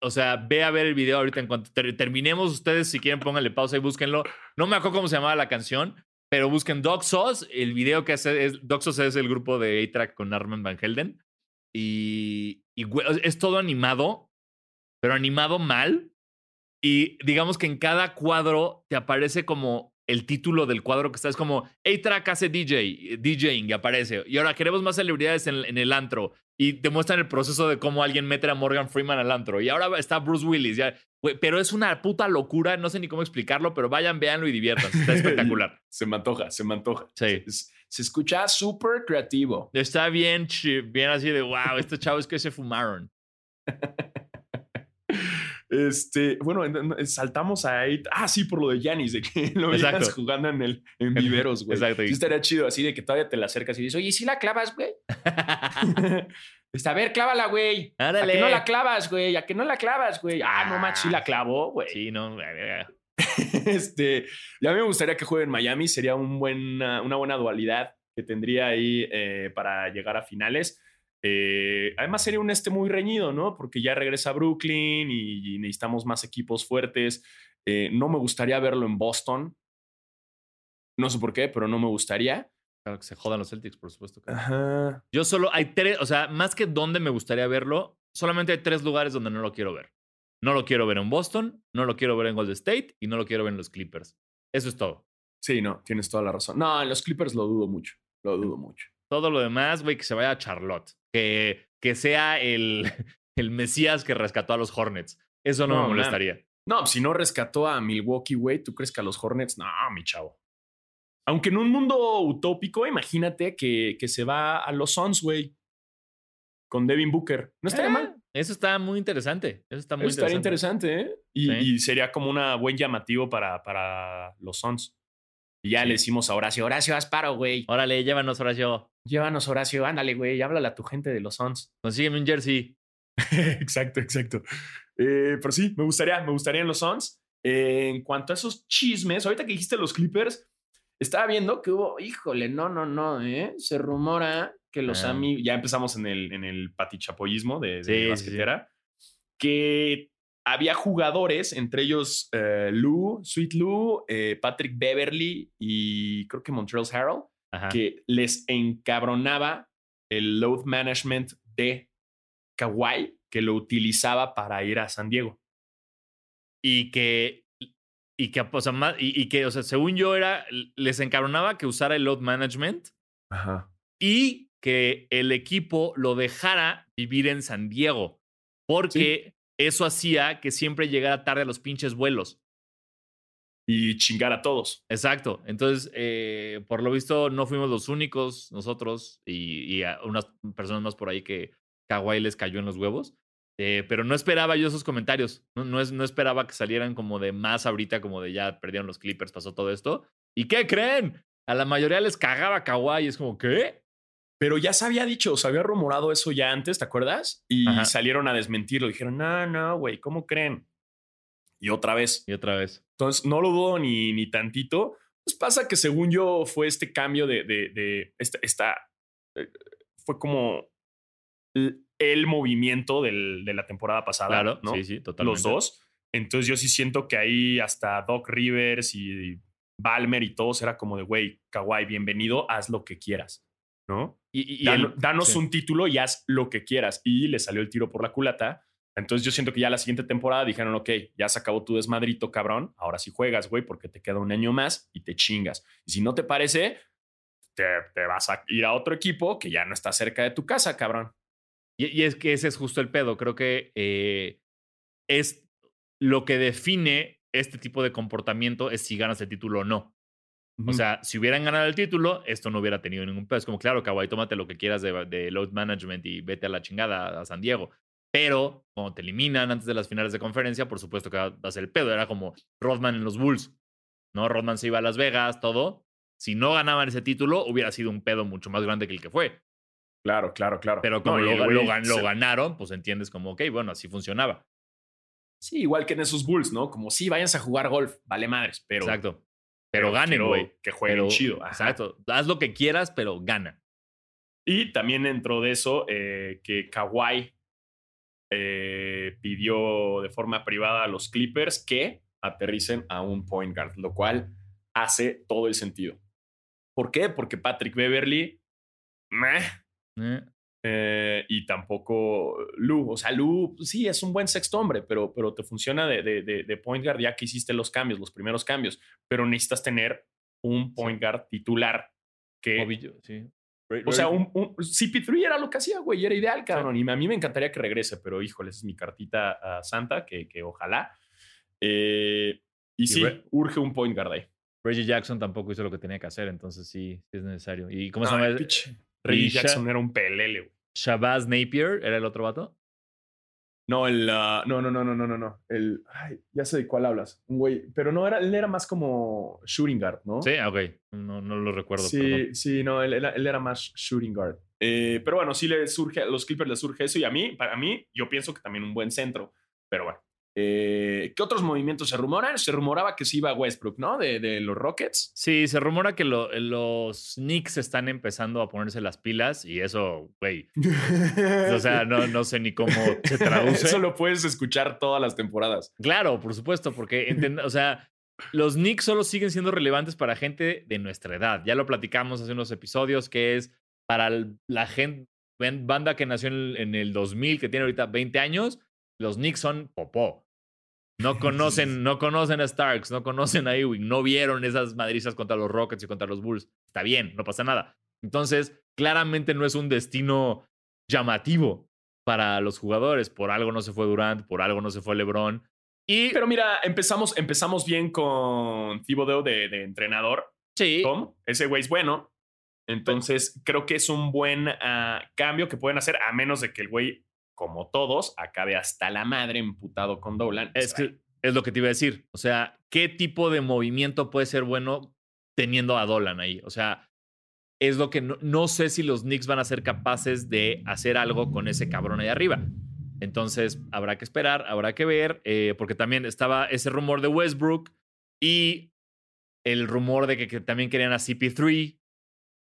o sea, ve a ver el video ahorita en cuanto terminemos. Ustedes, si quieren, pónganle pausa y búsquenlo. No me acuerdo cómo se llamaba la canción, pero busquen Sauce. El video que hace es. Sauce es el grupo de A-Track con Armin Van Helden. Y es todo animado, pero animado mal. Y digamos que en cada cuadro te aparece como el título del cuadro que está. Es como, A-Track hace DJ, DJing y aparece. Y ahora queremos más celebridades en, el antro. Y te muestran el proceso de cómo alguien mete a Morgan Freeman al antro. Y ahora está Bruce Willis. Ya. Pero es una puta locura. No sé ni cómo explicarlo, pero vayan, véanlo y diviértanse. Está espectacular. se me antoja, se me antoja. Sí. Se, escucha súper creativo. Está bien, bien así de, wow, estos chavos que se fumaron. Este, bueno, saltamos ahí. Ah, sí, por lo de Yanis, de que lo veías jugando en el en viveros, güey. Exacto. Sí, estaría chido así de que todavía te la acercas y dices, oye, ¿y si la clavas, güey? Está, a ver, clávala, güey. A que no la clavas, güey. A que no la clavas, güey. Ah, no macho, sí la clavó, güey. Sí, no. este, ya me gustaría que juegue en Miami. Sería un buena, una buena dualidad que tendría ahí eh, para llegar a finales. Eh, además sería un este muy reñido, ¿no? Porque ya regresa a Brooklyn y, necesitamos más equipos fuertes. Eh, no me gustaría verlo en Boston. No sé por qué, pero no me gustaría. Claro que se jodan los Celtics, por supuesto. Yo solo hay tres, o sea, más que dónde me gustaría verlo, solamente hay tres lugares donde no lo quiero ver. No lo quiero ver en Boston, no lo quiero ver en Golden State y no lo quiero ver en los Clippers. Eso es todo. Sí, no, tienes toda la razón. No, en los Clippers lo dudo mucho. Lo dudo mucho. Todo lo demás, güey, que se vaya a Charlotte que, que sea el, el Mesías que rescató a los Hornets. Eso no, me molestaría. No, si no rescató a Milwaukee, güey, ¿tú crees que a los Hornets? No, mi chavo. Aunque en un mundo utópico, imagínate que, que se va a los Suns, güey. Con Devin Booker. No estaría mal. Eh, eso está muy interesante. Eso está muy estaría interesante, ¿eh? Y, y, sería como una buen llamativo para, para los Suns. Y ya le decimos a Horacio, Horacio, Asparo, güey. Órale, llévanos, Horacio. Llévanos, Horacio, ándale, güey, háblale a tu gente de los Suns. Consígueme un jersey. exacto, exacto. Eh, pero sí, me gustaría, me gustaría en los Suns. Eh, en cuanto a esos chismes, ahorita que dijiste los Clippers, estaba viendo que hubo, híjole, no, no, no, ¿eh? Se rumora que los ah. amigos, ya empezamos en el, en el patichapollismo de, de basquetera, que había jugadores, entre ellos eh, Lou, Sweet Lou, eh, Patrick Beverly y creo que Montreal Harold, que les encabronaba el load management de Kawhi, que lo utilizaba para ir a San Diego. Y que, y que, o sea, y, que, o sea, según yo era, les encabronaba que usara el load management y que el equipo lo dejara vivir en San Diego. Porque eso hacía que siempre llegara tarde a los pinches vuelos. Y chingar a todos. Exacto. Entonces, eh, por lo visto, no fuimos los únicos nosotros y, unas personas más por ahí que Kawhi les cayó en los huevos. Eh, pero no esperaba yo esos comentarios. No, no, es, no esperaba que salieran como de más ahorita, como de ya perdieron los Clippers, pasó todo esto. ¿Y qué creen? A la mayoría les cagaba Kawhi. Es como, ¿qué? Pero ya se había dicho, se había rumorado eso ya antes, ¿te acuerdas? Y salieron a desmentirlo. Dijeron, no, no, güey, ¿cómo creen? Y otra vez. Y otra vez. Entonces, no lo dudo ni, ni tantito. Pues pasa que según yo fue este cambio de, de, de esta, eh, fue como el, movimiento del, de la temporada pasada. Claro, ¿no? sí, sí, totalmente. Los dos. Entonces yo sí siento que ahí hasta Doc Rivers y Balmer y todos era como de, güey, Kawhi, bienvenido, haz lo que quieras. ¿no? Y, danos un título y haz lo que quieras. Y le salió el tiro por la culata. Entonces yo siento que ya la siguiente temporada dijeron, ok, ya se acabó tu desmadrito, cabrón. Ahora sí juegas, güey, porque te queda un año más y te chingas. Y si no te parece, te, vas a ir a otro equipo que ya no está cerca de tu casa, cabrón. Y, es que ese es justo el pedo. Creo que eh, es lo que define este tipo de comportamiento es si ganas el título o no. O sea, si hubieran ganado el título, esto no hubiera tenido ningún peso. Es como, claro, Kawhi, tómate lo que quieras de, load management y vete a la chingada a San Diego. Pero cuando te eliminan antes de las finales de conferencia, por supuesto que va a ser el pedo. Era como Rodman en los Bulls. ¿No? Rodman se iba a Las Vegas, todo. Si no ganaban ese título, hubiera sido un pedo mucho más grande que el que fue. Claro, claro, claro. Pero como lo, lo, ganaron, pues entiendes como, ok, bueno, así funcionaba. Sí, igual que en esos Bulls, ¿no? Como, sí, váyanse a jugar golf, vale madres, pero Exacto. Pero, ganen, güey. Que jueguen chido. Exacto. Haz lo que quieras, pero gana. Y también dentro de eso, eh, que Kawhi eh, pidió de forma privada a los Clippers que aterricen a un point guard, lo cual hace todo el sentido. ¿Por qué? Porque Patrick Beverly, meh, eh. Eh, y tampoco Lu. O sea, Lu sí es un buen sexto hombre, pero, pero te funciona de, de, de, point guard ya que hiciste los cambios, los primeros cambios. Pero necesitas tener un point guard titular que. sí. O sea, un, CP3 era lo que hacía, güey, era ideal, cabrón. Y a mí me encantaría que regrese, pero híjole, esa es mi cartita a Santa, que, que ojalá. Eh, y, sí, urge un point guard ahí. Reggie Jackson tampoco hizo lo que tenía que hacer, entonces sí, sí es necesario. ¿Y cómo se llama? Reggie Jackson era un pelele, güey. Shabazz Napier era el otro vato. No, el. Ah, no, no, no, no, no, no, no. El. Ay, ya sé de cuál hablas. Un güey. Pero no era. Él era más como shooting guard, ¿no? Sí, ah, ok. No, no lo recuerdo. Sí, sí, no, él, él, era más shooting guard. Eh, pero bueno, sí le surge. A los Clippers les surge eso. Y a mí, para mí, yo pienso que también un buen centro. Pero bueno, eh, ¿Qué otros movimientos se rumoran? Se rumoraba que se iba a Westbrook, ¿no? De, los Rockets. Sí, se rumora que los Knicks están empezando a ponerse las pilas y eso, güey. o sea, no, no sé ni cómo se traduce. Eso lo puedes escuchar todas las temporadas. Claro, por supuesto, porque, o sea, los Knicks solo siguen siendo relevantes para gente de nuestra edad. Ya lo platicamos hace unos episodios, que es para la gente, banda que nació en, en el 2000, que tiene ahorita 20 años, los Knicks son popó. No conocen, no conocen a Starks, no conocen a Ewing, no vieron esas madrizas contra los Rockets y contra los Bulls. Está bien, no pasa nada. Entonces, claramente no es un destino llamativo para los jugadores. Por algo no se fue Durant, por algo no se fue LeBron. Y... Pero mira, empezamos, empezamos bien con Thibodeau de, de entrenador. Sí. Tom, ese güey es bueno. Entonces, creo que es un buen ah, cambio que pueden hacer, a menos de que el güey como todos, acabe hasta la madre emputado con Dolan. Es que es lo que te iba a decir. O sea, ¿qué tipo de movimiento puede ser bueno teniendo a Dolan ahí? O sea, es lo que no, sé si los Knicks van a ser capaces de hacer algo con ese cabrón ahí arriba. Entonces, habrá que esperar, habrá que ver, eh, porque también estaba ese rumor de Westbrook y el rumor de que, que también querían a CP3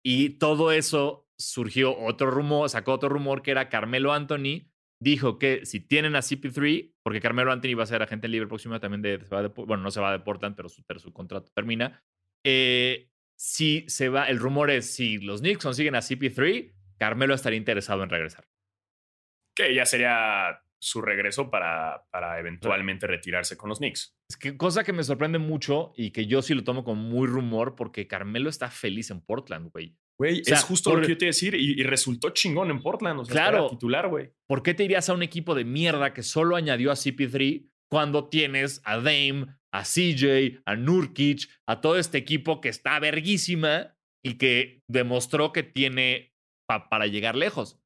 y todo eso surgió otro rumor, sacó otro rumor que era Carmelo Anthony dijo que si tienen a CP3, porque Carmelo Anthony va a ser agente libre próximo también de, bueno, no se va de Portland, pero su, pero su contrato termina. Eh, si se va, el rumor es si los Knicks consiguen a CP3, Carmelo estaría interesado en regresar. Que ya sería su regreso para, para eventualmente retirarse con los Knicks. Es que cosa que me sorprende mucho y que yo sí lo tomo como muy rumor porque Carmelo está feliz en Portland, güey. Güey, es justo lo que yo te iba a decir y, resultó chingón en Portland. O sea, claro. titular, güey. ¿Por qué te irías a un equipo de mierda que solo añadió a CP3 cuando tienes a Dame, a CJ, a Nurkic, a todo este equipo que está verguísima y que demostró que tiene para llegar lejos?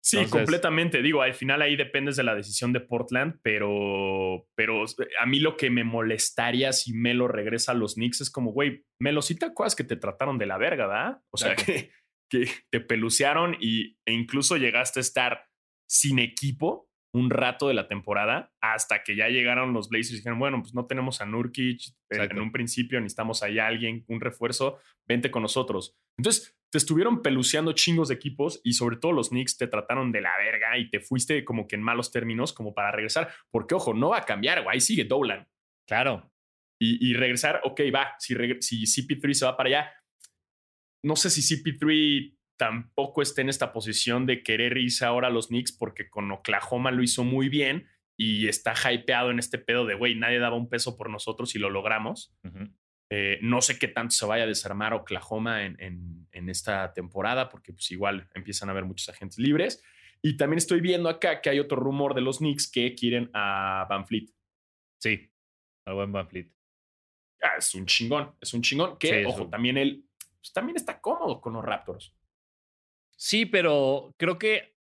Sí, completamente. Digo, al final ahí dependes de la decisión de Portland, pero, pero a mí lo que me molestaría si Melo regresa a los Knicks es como, güey, Melo, si te acuerdas que te trataron de la verga, ¿verdad? O sea, que, que te pelucearon y, e incluso llegaste a estar sin equipo un rato de la temporada hasta que ya llegaron los Blazers y dijeron, bueno, pues no tenemos a Nurkic, eh, en un principio necesitamos ahí a alguien, un refuerzo, vente con nosotros. Entonces, te estuvieron peluceando chingos de equipos y sobre todo los Knicks te trataron de la verga y te fuiste como que en malos términos como para regresar, porque ojo, no va a cambiar, güey, ahí sigue Dolan. Claro. Y, regresar, ok, va, si, si CP3 se va para allá, no sé si CP3 tampoco está en esta posición de querer irse ahora a los Knicks porque con Oklahoma lo hizo muy bien y está hypeado en este pedo de, güey, nadie daba un peso por nosotros y lo logramos. Eh, no sé qué tanto se vaya a desarmar Oklahoma en, en, esta temporada porque pues igual empiezan a haber muchos agentes libres. Y también estoy viendo acá que hay otro rumor de los Knicks que quieren a Van Fleet. Sí, al buen Van Fleet. Ah, es un chingón, es un chingón que, ojo, también él pues, también está cómodo con los Raptors. Sí, pero creo que.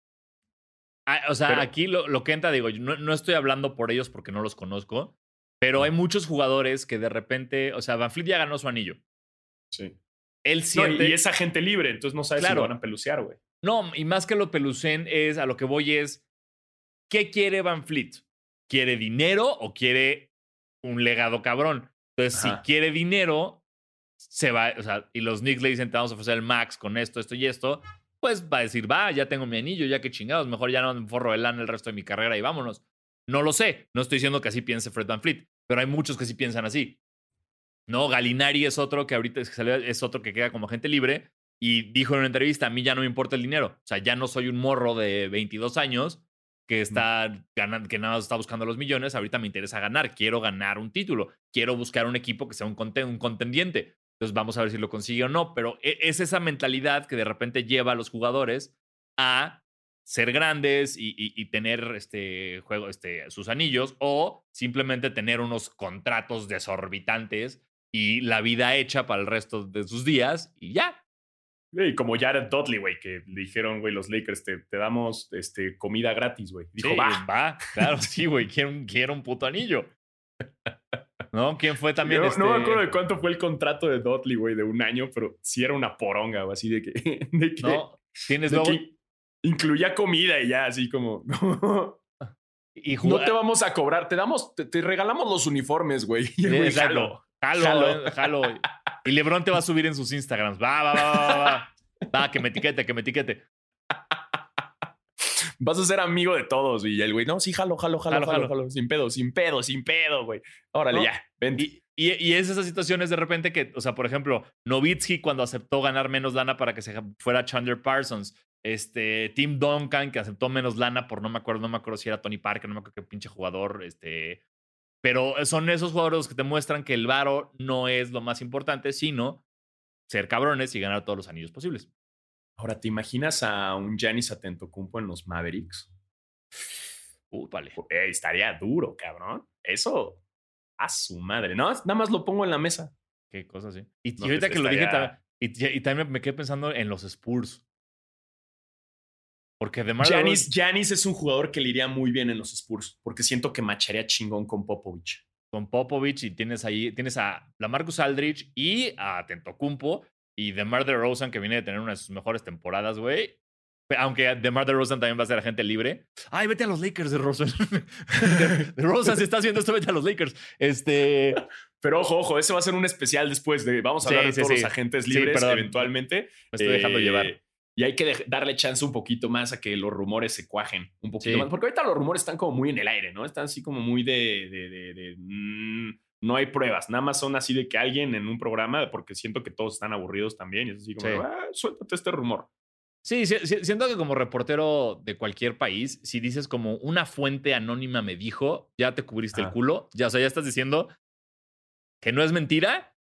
Ah, o sea, aquí lo, que entra, digo, no, no, estoy hablando por ellos porque no los conozco, pero hay muchos jugadores que de repente. O sea, Van Fleet ya ganó su anillo. Sí. Él siente. y, esa gente libre, entonces no sabes si lo van a pelucear, güey. No, y más que lo pelucen, es a lo que voy es. ¿Qué quiere Van Fleet? ¿Quiere dinero o quiere un legado cabrón? Entonces, si quiere dinero, se va, o sea, y los Knicks le dicen, te vamos a ofrecer el max con esto, esto y esto, pues va a decir, va, ya tengo mi anillo, ya que chingados, mejor ya no me forro el LAN el resto de mi carrera y vámonos. No lo sé, no estoy diciendo que así piense Fred Van Fleet, pero hay muchos que sí piensan así. No, Galinari es otro que ahorita es, otro que queda como gente libre, y dijo en una entrevista, a mí ya no me importa el dinero. O sea, ya no soy un morro de 22 años que está ganando, que nada más está buscando los millones. Ahorita me interesa ganar. Quiero ganar un título. Quiero buscar un equipo que sea un, un contendiente. Entonces vamos a ver si lo consigue o no. Pero e, es esa mentalidad que de repente lleva a los jugadores a ser grandes y, tener este juego, este, sus anillos, o simplemente tener unos contratos desorbitantes y la vida hecha para el resto de sus días y ya. Y como Jared Dudley, güey, que le dijeron, güey, los Lakers, te, te damos este, comida gratis, güey. Dijo, va. Va, claro, sí, güey, quiero, quiero, un puto anillo. ¿No? ¿Quién fue también No me este acuerdo de cuánto fue el contrato de Dudley, güey, de un año, pero sí era una poronga, o así de que... De que no, tienes luego... incluía comida y ya, así como... y no te vamos a cobrar, te damos, te, regalamos los uniformes, güey. Y el jalo, jalo, jalo. Y LeBron te va a subir en sus Instagrams. Va, va, va, va, va. Va, que me etiquete, que me etiquete. Vas a ser amigo de todos. Y el güey, no, sí, jalo, jalo, jalo, jalo, jalo, Sin pedo, sin pedo, sin pedo, güey. Órale, ya, ven. Y, y, es esas situaciones de repente que, o sea, por ejemplo, Novitsky cuando aceptó ganar menos lana para que se fuera Chandler Parsons. Este, Tim Duncan, que aceptó menos lana por no me acuerdo, no me acuerdo si era Tony Parker, no me acuerdo qué pinche jugador, este, pero son esos jugadores que te muestran que el varo no es lo más importante, sino ser cabrones y ganar todos los anillos posibles. Ahora, ¿te imaginas a un Giannis Atentocumpo en los Mavericks? Uh, vale. estaría duro, cabrón. Eso, a su madre. No, nada más lo pongo en la mesa. Qué cosa, sí. Y, ahorita que lo dije, y, también me quedé pensando en los Spurs. Porque de Janis, es un jugador que le iría muy bien en los Spurs, porque siento que macharía chingón con Popovich. Con Popovich y tienes ahí, tienes a la Marcus Aldrich y a Tentocumpo y DeMar DeRozan, que viene de tener una de sus mejores temporadas, güey. Aunque DeMar DeRozan también va a ser agente libre. Ay, vete a los Lakers, DeRozan. DeRozan, si estás haciendo esto, vete a los Lakers. Este... Pero ojo, ojo, ese va a ser un especial después de... Vamos a hablar de todos los agentes libres eventualmente. Me estoy dejando llevar. Y hay que darle chance un poquito más a que los rumores se cuajen un poquito más. Porque ahorita los rumores están como muy en el aire, ¿no? Están así como muy de. de, mm, no hay pruebas, nada más son así de que alguien en un programa, porque siento que todos están aburridos también, y es así como, ah, suéltate este rumor. Sí, siento que como reportero de cualquier país, si dices como una fuente anónima me dijo, ya te cubriste el culo, ya, o sea, ya estás diciendo que no es mentira,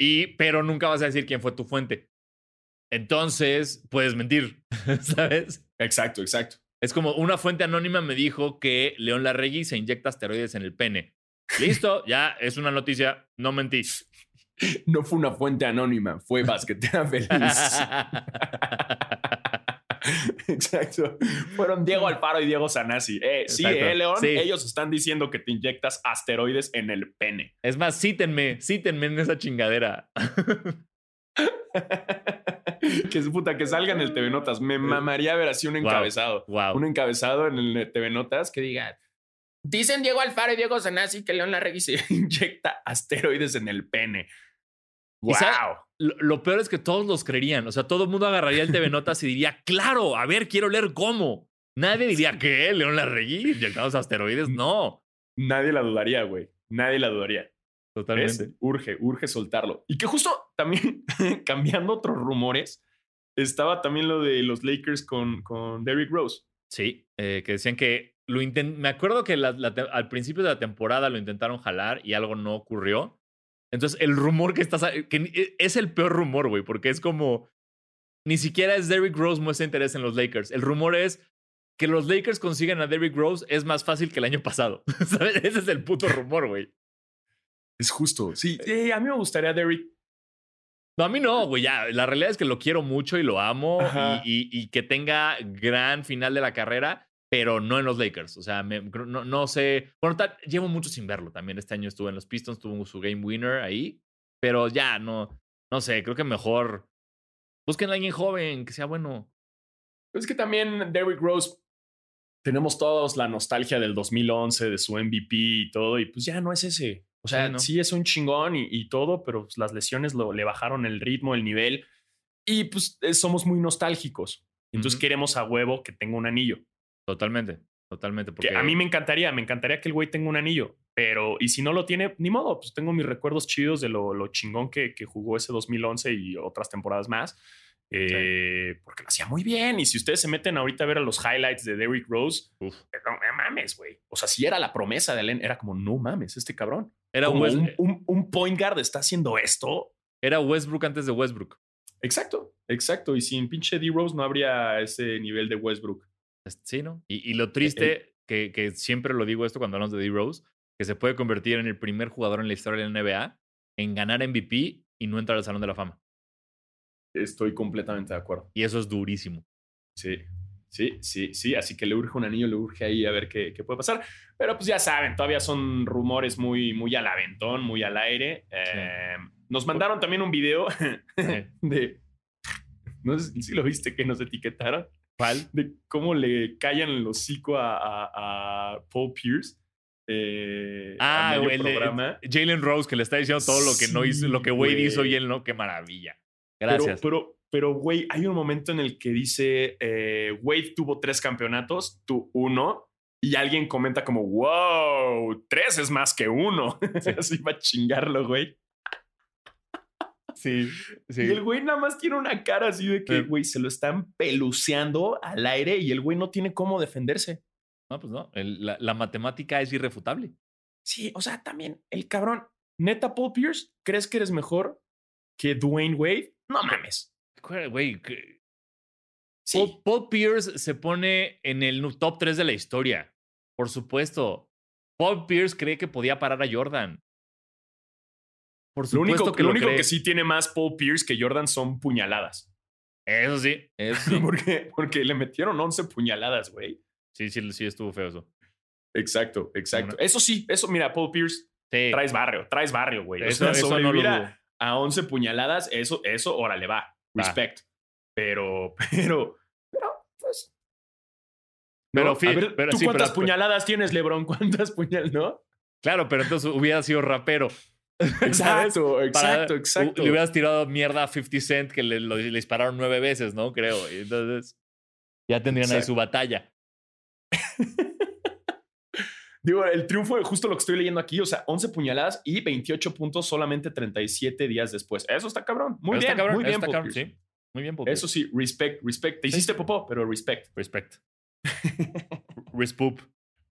y, pero nunca vas a decir quién fue tu fuente. Entonces, puedes mentir, ¿sabes? Exacto, exacto. Es como una fuente anónima me dijo que León Larregui se inyecta asteroides en el pene. Listo, ya es una noticia, no mentí. No fue una fuente anónima, fue basquetera feliz. Exacto. Fueron Diego Alfaro y Diego Sanasi. Eh, sí, eh, León, ellos están diciendo que te inyectas asteroides en el pene. Es más, cítenme, cítenme en esa chingadera. que puta, que salga en el TV Notas. Me mamaría ver así un encabezado. Un encabezado en el TV Notas que diga. Dicen Diego Alfaro y Diego Sanasi que León Larregui se inyecta asteroides en el pene. Wow. Lo, peor es que todos los creerían. O sea, todo el mundo agarraría el TV Notas y diría, claro, a ver, quiero leer cómo. Nadie diría, ¿qué? ¿León Larregui inyectados asteroides? No. Nadie la dudaría, güey. Nadie la dudaría. Totalmente. Urge, urge soltarlo. Y que justo también, cambiando otros rumores, estaba también lo de los Lakers con, con Derrick Rose. Sí, eh, que decían que lo Me acuerdo que al principio de la temporada lo intentaron jalar y algo no ocurrió. Entonces, el rumor que estás. Que e, es el peor rumor, güey, porque es como. Ni siquiera es Derrick Rose muestra interés en los Lakers. El rumor es que los Lakers consigan a Derrick Rose es más fácil que el año pasado. Ese es el puto rumor, güey. Es justo. Sí, a mí me gustaría Derrick. No, a mí no, güey. Ya, la realidad es que lo quiero mucho y lo amo y, que tenga gran final de la carrera, pero no en los Lakers. O sea, no, no, sé. Bueno, llevo mucho sin verlo también. Este año estuve en los Pistons, tuvo su game winner ahí, pero ya no, no sé. Creo que mejor busquen a alguien joven que sea bueno. Es que también Derrick Rose tenemos todos la nostalgia del 2011, de su MVP y todo, y pues ya no es ese. O sea, sí, es un chingón y, todo, pero pues, las lesiones lo, le bajaron el ritmo, el nivel. Y pues eh, somos muy nostálgicos. Entonces queremos a huevo que tenga un anillo. Totalmente, totalmente. Porque... a mí me encantaría, me encantaría que el güey tenga un anillo. Pero, y si no lo tiene, ni modo, pues tengo mis recuerdos chidos de lo, lo chingón que, que, jugó ese 2011 y otras temporadas más. Eh, porque lo hacía muy bien. Y si ustedes se meten ahorita a ver a los highlights de Derrick Rose, Uf. Eh, no, mames, güey. O sea, si era la promesa de Allen, era como, no mames, este cabrón. Era un, un, point guard está haciendo esto. Era Westbrook antes de Westbrook. Exacto, exacto. Y sin pinche D Rose no habría ese nivel de Westbrook. Sí, ¿no? Y, lo triste, que, que, siempre lo digo esto cuando hablamos de D Rose, que se puede convertir en el primer jugador en la historia de la NBA en ganar MVP y no entrar al Salón de la Fama. Estoy completamente de acuerdo. Y eso es durísimo. Sí, sí, sí, sí. Así que le urge un anillo, le urge ahí a ver qué, qué puede pasar. Pero pues ya saben, todavía son rumores muy, muy al aventón, muy al aire. Eh, nos mandaron también un video de. No sé si lo viste que nos etiquetaron. ¿Cuál? De cómo le callan el hocico a, a, Paul Pierce. Eh, ah, Jalen Rose que le está diciendo todo lo que no hizo, lo que Wade hizo y él no, qué maravilla. Gracias. Pero, pero, güey, hay un momento en el que dice, eh, Wade tuvo tres campeonatos, tú uno, y alguien comenta como, wow, tres es más que uno. Así va a chingarlo, güey. Sí, sí. Y el güey nada más tiene una cara así de que, güey, se lo están peluceando al aire y el güey no tiene cómo defenderse. No, pues no. la, la, matemática es irrefutable. Sí, o sea, también el cabrón, neta, Paul Pierce, ¿crees que eres mejor que Dwayne Wade? No mames. Güey, sí. Paul, Pierce se pone en el top 3 de la historia. Por supuesto. Paul Pierce cree que podía parar a Jordan. Por supuesto lo único, que, lo, único que sí tiene más Paul Pierce que Jordan son puñaladas. Eso sí. Eso sí. porque, porque le metieron 11 puñaladas, güey. Sí, sí, sí, estuvo feo eso. Exacto, exacto. Eso sí, eso, mira, Paul Pierce, traes barrio, traes barrio, güey. Eso, eso no lo a 11 puñaladas, eso, eso, órale, va. Respect. Pero, pero, pero, pues. Pero, pero ¿tú cuántas puñaladas tienes, Lebron? ¿Cuántas puñaladas, no? Claro, pero entonces hubiera sido rapero. Exacto, exacto, exacto. Le hubieras tirado mierda a 50 Cent que le, dispararon nueve veces, ¿no? Creo. Y entonces ya tendrían ahí su batalla. Digo, el triunfo, justo lo que estoy leyendo aquí, o sea, 11 puñaladas y 28 puntos solamente 37 días después. Eso está cabrón. Muy bien, muy bien, cabrón, sí. Muy bien, Eso sí, respect, respect. Te hiciste popó, pero respect. Respect. Rispoop.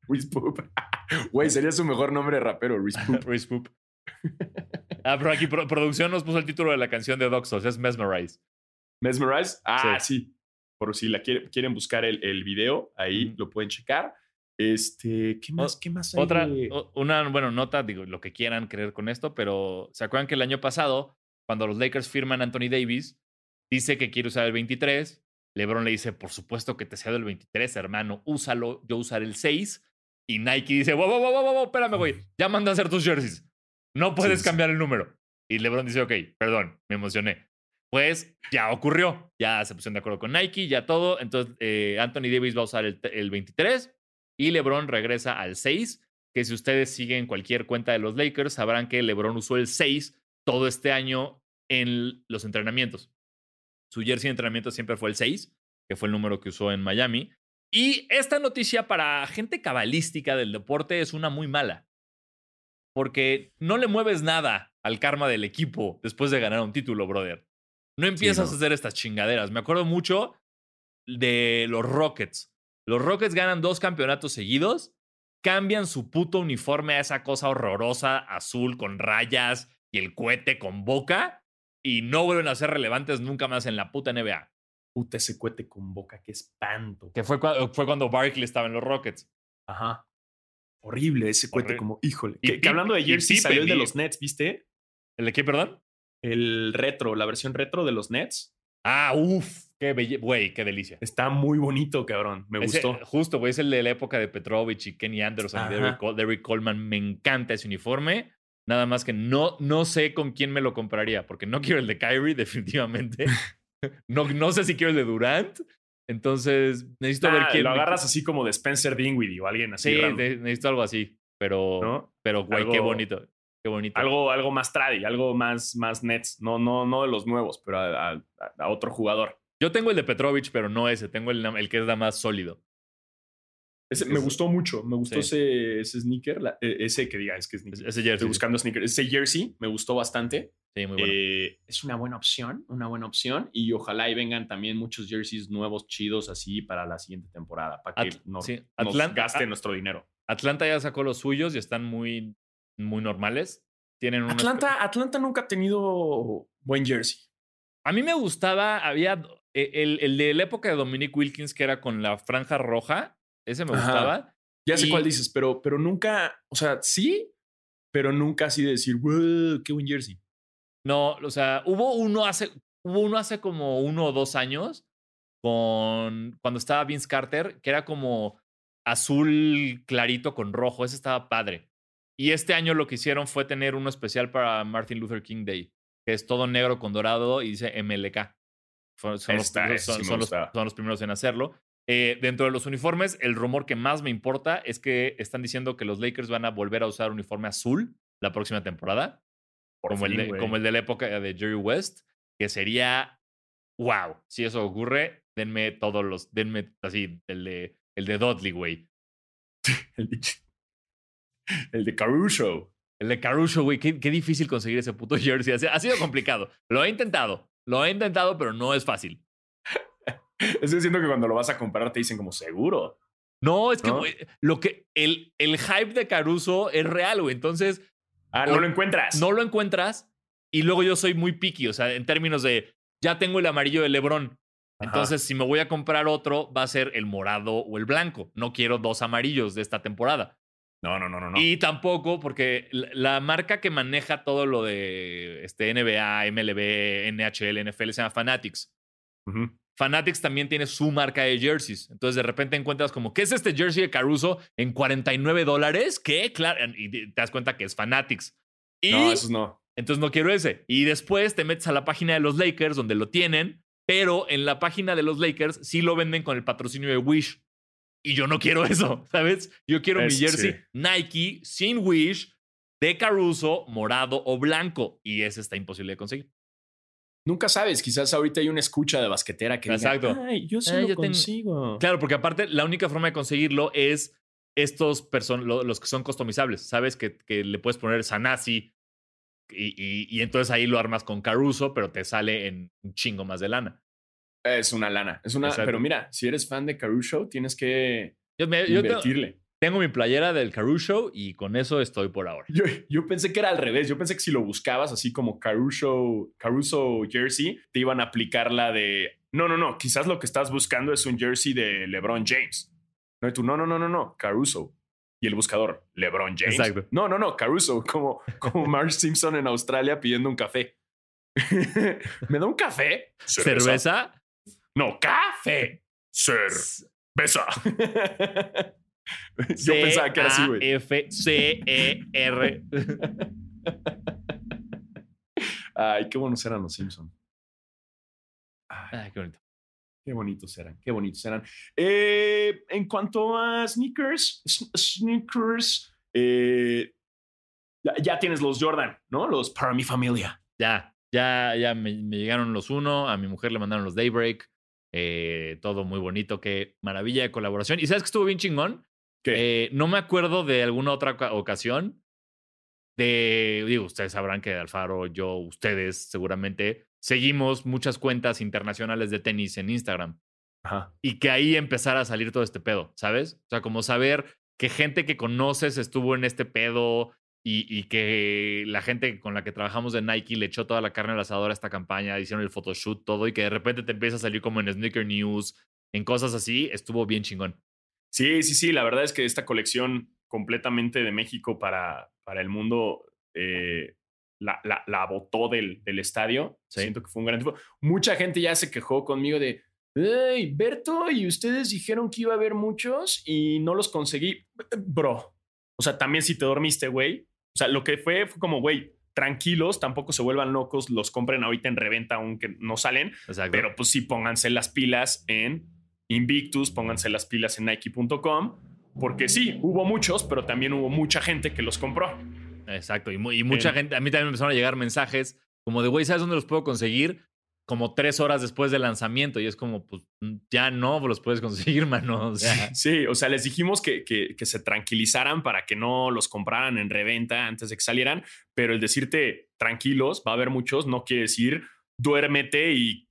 Rispoop. Güey, sería su mejor nombre de rapero. Rispoop. ah, pero aquí producción nos puso el título de la canción de Doxos, es Mesmerize. Mesmerize? Ah, sí. Por si la quieren buscar el, el video, ahí lo pueden checar. Este, ¿qué más? ¿Qué más hay Otra, una, bueno, nota, digo, lo que quieran creer con esto, pero ¿se acuerdan que el año pasado, cuando los Lakers firman a Anthony Davis, dice que quiere usar el 23? LeBron le dice, por supuesto que te cedo el 23, hermano, úsalo, yo usaré el 6. Y Nike dice, wow, wow, wow, wow, espérame, güey, ya manda a hacer tus jerseys. No puedes cambiar el número. Y LeBron dice, ok, perdón, me emocioné. Pues ya ocurrió, ya se pusieron de acuerdo con Nike, ya todo. Entonces, eh, Anthony Davis va a usar el, el 23 y LeBron regresa al 6, que si ustedes siguen cualquier cuenta de los Lakers, sabrán que LeBron usó el 6 todo este año en los entrenamientos. Su jersey de entrenamiento siempre fue el 6, que fue el número que usó en Miami. Y esta noticia para gente cabalística del deporte es una muy mala. Porque no le mueves nada al karma del equipo después de ganar un título, brother. No empiezas a hacer estas chingaderas. Me acuerdo mucho de los Rockets. Los Rockets ganan dos campeonatos seguidos, cambian su puto uniforme a esa cosa horrorosa azul con rayas y el cohete con boca y no vuelven a ser relevantes nunca más en la puta NBA. Puta ese cohete con boca, qué espanto. Que fue, fue cuando Barkley estaba en los Rockets. Ajá. Horrible ese cohete, como, híjole. que, hablando de jersey salió el de los Nets, ¿viste? ¿El de qué, perdón? El retro, la versión retro de los Nets. Ah, uff. Qué belle, güey, qué delicia. Está muy bonito, cabrón. Me gustó. Justo, güey, es el de la época de Petrovich y Kenny Anderson y Derrick, Coleman. Me encanta ese uniforme. Nada más que no, no sé con quién me lo compraría, porque no quiero el de Kyrie, definitivamente. no, no sé si quiero el de Durant. Entonces, necesito ver quién. Lo agarras así como de Spencer Dinwiddie o alguien así. Sí, necesito algo así. Pero, pero güey, qué bonito. Qué bonito. Algo, algo más tradi, algo más, más nets. No, no, no de los nuevos, pero a otro jugador. Yo tengo el de Petrovich, pero no ese. Tengo el, el que es la más sólido. Ese, me gustó mucho. Me gustó ese, ese sneaker. E, ese que diga, es que es Ese jersey. Estoy buscando sneaker. Ese jersey me gustó bastante. Sí, muy bueno. Eh, es una buena opción, una buena opción. Y ojalá y vengan también muchos jerseys nuevos, chidos, así para la siguiente temporada, para que no nos, gaste nuestro dinero. Atlanta ya sacó los suyos y están muy, muy normales. Tienen Atlanta, Atlanta nunca ha tenido buen jersey. A mí me gustaba, había e, el, el de la época de Dominic Wilkins, que era con la franja roja, ese me gustaba. Ya sé cuál dices, pero, pero nunca, o sea, sí, pero nunca así de decir, qué buen jersey. No, o sea, hubo uno hace, hubo uno hace como uno o dos años con cuando estaba Vince Carter, que era como azul clarito con rojo. Ese estaba padre. Y este año lo que hicieron fue tener uno especial para Martin Luther King Day, que es todo negro con dorado y dice MLK. Son, los, primeros en hacerlo. Eh, dentro de los uniformes, el rumor que más me importa es que están diciendo que los Lakers van a volver a usar uniforme azul la próxima temporada, como, el de, como el de la época de Jerry West, que sería wow. Si eso ocurre, denme todos los, denme así, el de, el de Dudley, güey. el de Caruso. El de Caruso, güey. Qué, difícil conseguir ese puto jersey. Ha sido complicado. Lo he intentado. Lo he intentado, pero no es fácil. Estoy diciendo que cuando lo vas a comprar te dicen como seguro. No, es que lo que el, el hype de Caruso es real, güey. Entonces. Ah, no lo encuentras. No lo encuentras. Y luego yo soy muy picky, o sea, en términos de ya tengo el amarillo de LeBron. Entonces, si me voy a comprar otro, va a ser el morado o el blanco. No quiero dos amarillos de esta temporada. No, no, no, no. Y tampoco porque la, marca que maneja todo lo de este NBA, MLB, NHL, NFL se llama Fanatics. Fanatics también tiene su marca de jerseys. Entonces de repente encuentras como, ¿qué es este jersey de Caruso en 49 dólares? ¿Qué? Claro. Y te das cuenta que es Fanatics. Y no, eso no. Entonces no quiero ese. Y después te metes a la página de los Lakers donde lo tienen, pero en la página de los Lakers sí lo venden con el patrocinio de Wish. Y yo no quiero eso, ¿sabes? Yo quiero mi jersey Nike sin Wish de Caruso, morado o blanco. Y ese está imposible de conseguir. Nunca sabes, quizás ahorita hay una escucha de basquetera que Exacto. ay, yo sí lo consigo. Claro, porque aparte la única forma de conseguirlo es estos person los que son customizables. Sabes que, que le puedes poner Sanasi y, y, entonces ahí lo armas con Caruso, pero te sale en un chingo más de lana. Es una lana. Es una, pero mira, si eres fan de Caruso, tienes que invertirle. tengo mi playera del Caruso y con eso estoy por ahora. Yo, yo, pensé que era al revés. Yo pensé que si lo buscabas así como Caruso, Caruso jersey, te iban a aplicar la de no, no, no. Quizás lo que estás buscando es un jersey de LeBron James. No, y tú, no, no, no, no, no. Caruso. Y el buscador, LeBron James. Exacto. No, no, no. Caruso, como, como Mark Simpson en Australia pidiendo un café. ¿Me da un café? ¿Cerveza? No, café. Ser. Besa. Yo pensaba que era así, güey. F-C-E-R. Ay, qué buenos eran los Simpsons. Ay, qué bonito. Qué bonitos eran, qué bonitos eran. Eh, en cuanto a sneakers, sneakers, eh, ya, ya, tienes los Jordan, ¿no? Los para mi familia. Ya, ya, ya me, me, llegaron los uno, a mi mujer le mandaron los Daybreak. Eh, todo muy bonito, qué maravilla de colaboración. ¿Y sabes que estuvo bien chingón? Eh, no me acuerdo de alguna otra ocasión de, digo, ustedes sabrán que Alfaro, yo, ustedes seguramente seguimos muchas cuentas internacionales de tenis en Instagram. Y que ahí empezara a salir todo este pedo, ¿sabes? O sea, como saber que gente que conoces estuvo en este pedo, y, que la gente con la que trabajamos de Nike le echó toda la carne al asador a esta campaña, hicieron el photoshoot, todo, y que de repente te empieza a salir como en Sneaker News, en cosas así, estuvo bien chingón. Sí, sí, sí, la verdad es que esta colección completamente de México para, para el mundo eh, la, la, la, botó del, del estadio. Siento que fue un gran Mucha gente ya se quejó conmigo de, hey, Berto, y ustedes dijeron que iba a haber muchos y no los conseguí. Bro, o sea, también si te dormiste, güey, sea, lo que fue fue como, güey, tranquilos, tampoco se vuelvan locos, los compren ahorita en reventa aunque no salen, pero pues sí pónganse las pilas en Invictus, pónganse las pilas en Nike.com, porque sí, hubo muchos, pero también hubo mucha gente que los compró. Exacto, y, mucha gente, a mí también me empezaron a llegar mensajes como de, güey, ¿sabes dónde los puedo conseguir? Como tres horas después del lanzamiento y es como, pues mm, ya no los puedes conseguir, mano. Sí, o sea, les dijimos que, que, que, se tranquilizaran para que no los compraran en reventa antes de que salieran, pero el decirte tranquilos, va a haber muchos, no quiere decir duérmete y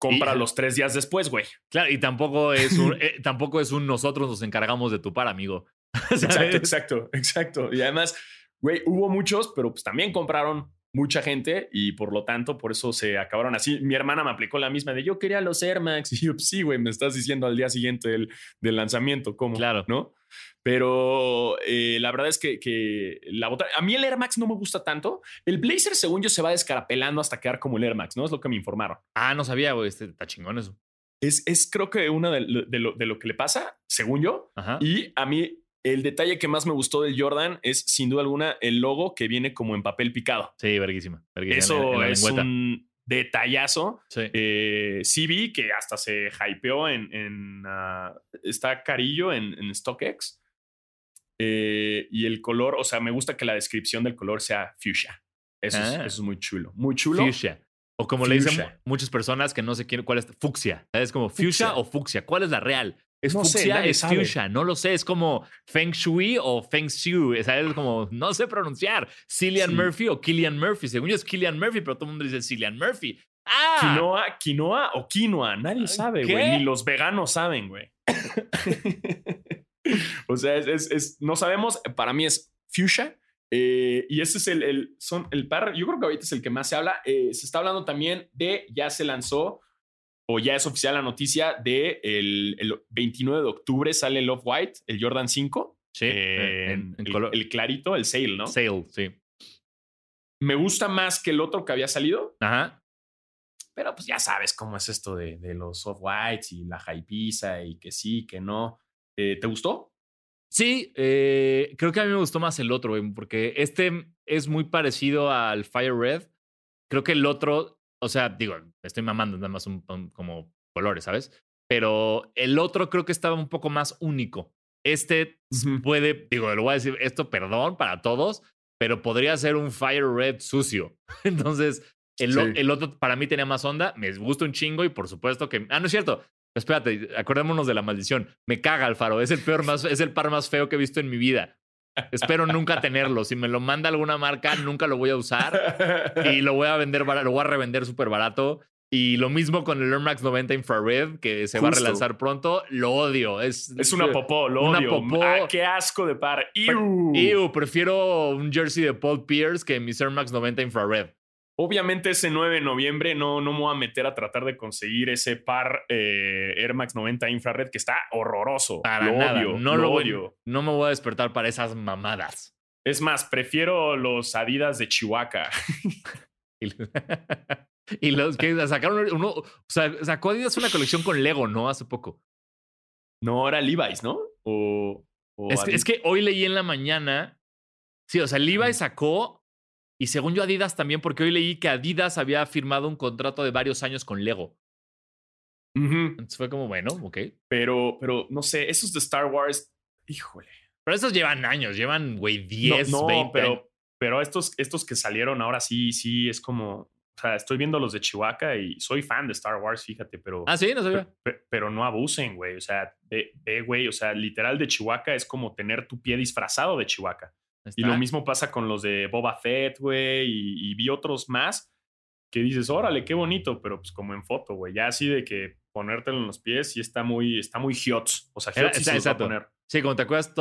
compra los tres días después, güey. Claro, y tampoco es un, eh, tampoco es un nosotros nos encargamos de tu par, amigo. exacto, exacto, exacto. Y además, güey, hubo muchos, pero pues también compraron mucha gente y por lo tanto, por eso se acabaron así. Mi hermana me aplicó la misma de yo quería los Air Max y yo, sí, güey, me estás diciendo al día siguiente del, del lanzamiento, ¿cómo? Claro. ¿No? Pero eh, la verdad es que, que la otra, a mí el Air Max no me gusta tanto. El Blazer, según yo, se va descarapelando hasta quedar como el Air Max, ¿no? Es lo que me informaron. Ah, no sabía, güey, este, está chingón eso. Es, es creo que una de, lo, de, lo, que le pasa, según yo. Y a mí el detalle que más me gustó del Jordan es, sin duda alguna, el logo que viene como en papel picado. Sí, verguísima. Eso es un detallazo. Sí. Eh, vi que hasta se hypeó en. en ah, está carillo en, en StockX. Eh, y el color, o sea, me gusta que la descripción del color sea fuchsia. Eso, es, ah. eso es muy chulo. Muy chulo. Fuchsia. O como le dicen muchas personas que no sé quién, cuál es, fucsia. Es como fuchsia, o fucsia. ¿Cuál es la real? ¿Es fucsia? ¿Es fuchsia? No lo sé. Es como Feng Shui o Feng Shui. Es como, no sé pronunciar. Cillian Murphy o Killian Murphy. Según yo es Killian Murphy, pero todo el mundo dice Cillian Murphy. ¡Ah! Quinoa, quinoa o quinoa. Nadie sabe, güey. Ni los veganos saben, güey. o sea, es, no sabemos. Para mí es fuchsia. Eh, y ese es el, el, son el par, yo creo que ahorita es el que más se habla. Eh, se está hablando también de, ya se lanzó o ya es oficial la noticia de el, 29 de octubre sale el Off-White, el Jordan 5. Sí, eh, en, el, color. el, clarito, el Sail, ¿no? Sail, sí. Me gusta más que el otro que había salido. Ajá. Pero pues ya sabes cómo es esto de, de los Off-Whites y la hypiza y que sí, que no. Eh, ¿Te gustó? Sí, eh, creo que a mí me gustó más el otro, porque este es muy parecido al Fire Red. Creo que el otro o sea, digo, estoy mamando nada más un, como colores, ¿sabes? Pero el otro creo que estaba un poco más único. Este puede, digo, lo voy a decir, esto perdón para todos, pero podría ser un Fire Red sucio. Entonces, el, el, otro para mí tenía más onda, me gusta un chingo y por supuesto que... Ah, no es cierto. Espérate, acordémonos de la maldición. Me caga Alfaro, es el peor más, es el par más feo que he visto en mi vida. Espero nunca tenerlo. Si me lo manda alguna marca, nunca lo voy a usar y lo voy a vender, lo voy a revender súper barato. Y lo mismo con el Air Max 90 Infrared, que se va a relanzar pronto. Lo odio. Es, es una popó, lo una Popó. Ah, qué asco de par. Ew. Prefiero un jersey de Paul Pierce que mi Air Max 90 Infrared. Obviamente ese 9 de noviembre no, no me voy a meter a tratar de conseguir ese par eh, Air Max 90 infrared que está horroroso. Para nada. no lo, odio. No me voy a despertar para esas mamadas. Es más, prefiero los Adidas de Chihuahua. y los que sacaron uno, o sea, sacó Adidas una colección con Lego, ¿no? Hace poco. No, era Levi's, ¿no? O, es, es, que hoy leí en la mañana. Sí, o sea, Levi's sacó y según yo, Adidas también, porque hoy leí que Adidas había firmado un contrato de varios años con Lego. Entonces fue como, bueno, ok. Pero, pero no sé, esos de Star Wars, híjole. Pero esos llevan años, llevan, güey, 10, no, 20 pero, Pero estos, estos que salieron ahora sí, sí, es como. O sea, estoy viendo los de Chihuahua y soy fan de Star Wars, fíjate, pero. Ah, sí, no sabía. Pero, no abusen, güey. O sea, ve, güey. O sea, literal de Chihuahua es como tener tu pie disfrazado de Chihuahua. Y lo mismo pasa con los de Boba Fett, güey, y, vi otros más que dices, órale, qué bonito, pero pues como en foto, güey, ya así de que ponértelo en los pies y está muy, está muy hiots. O sea, hiots sí se poner. Sí, como te acuerdas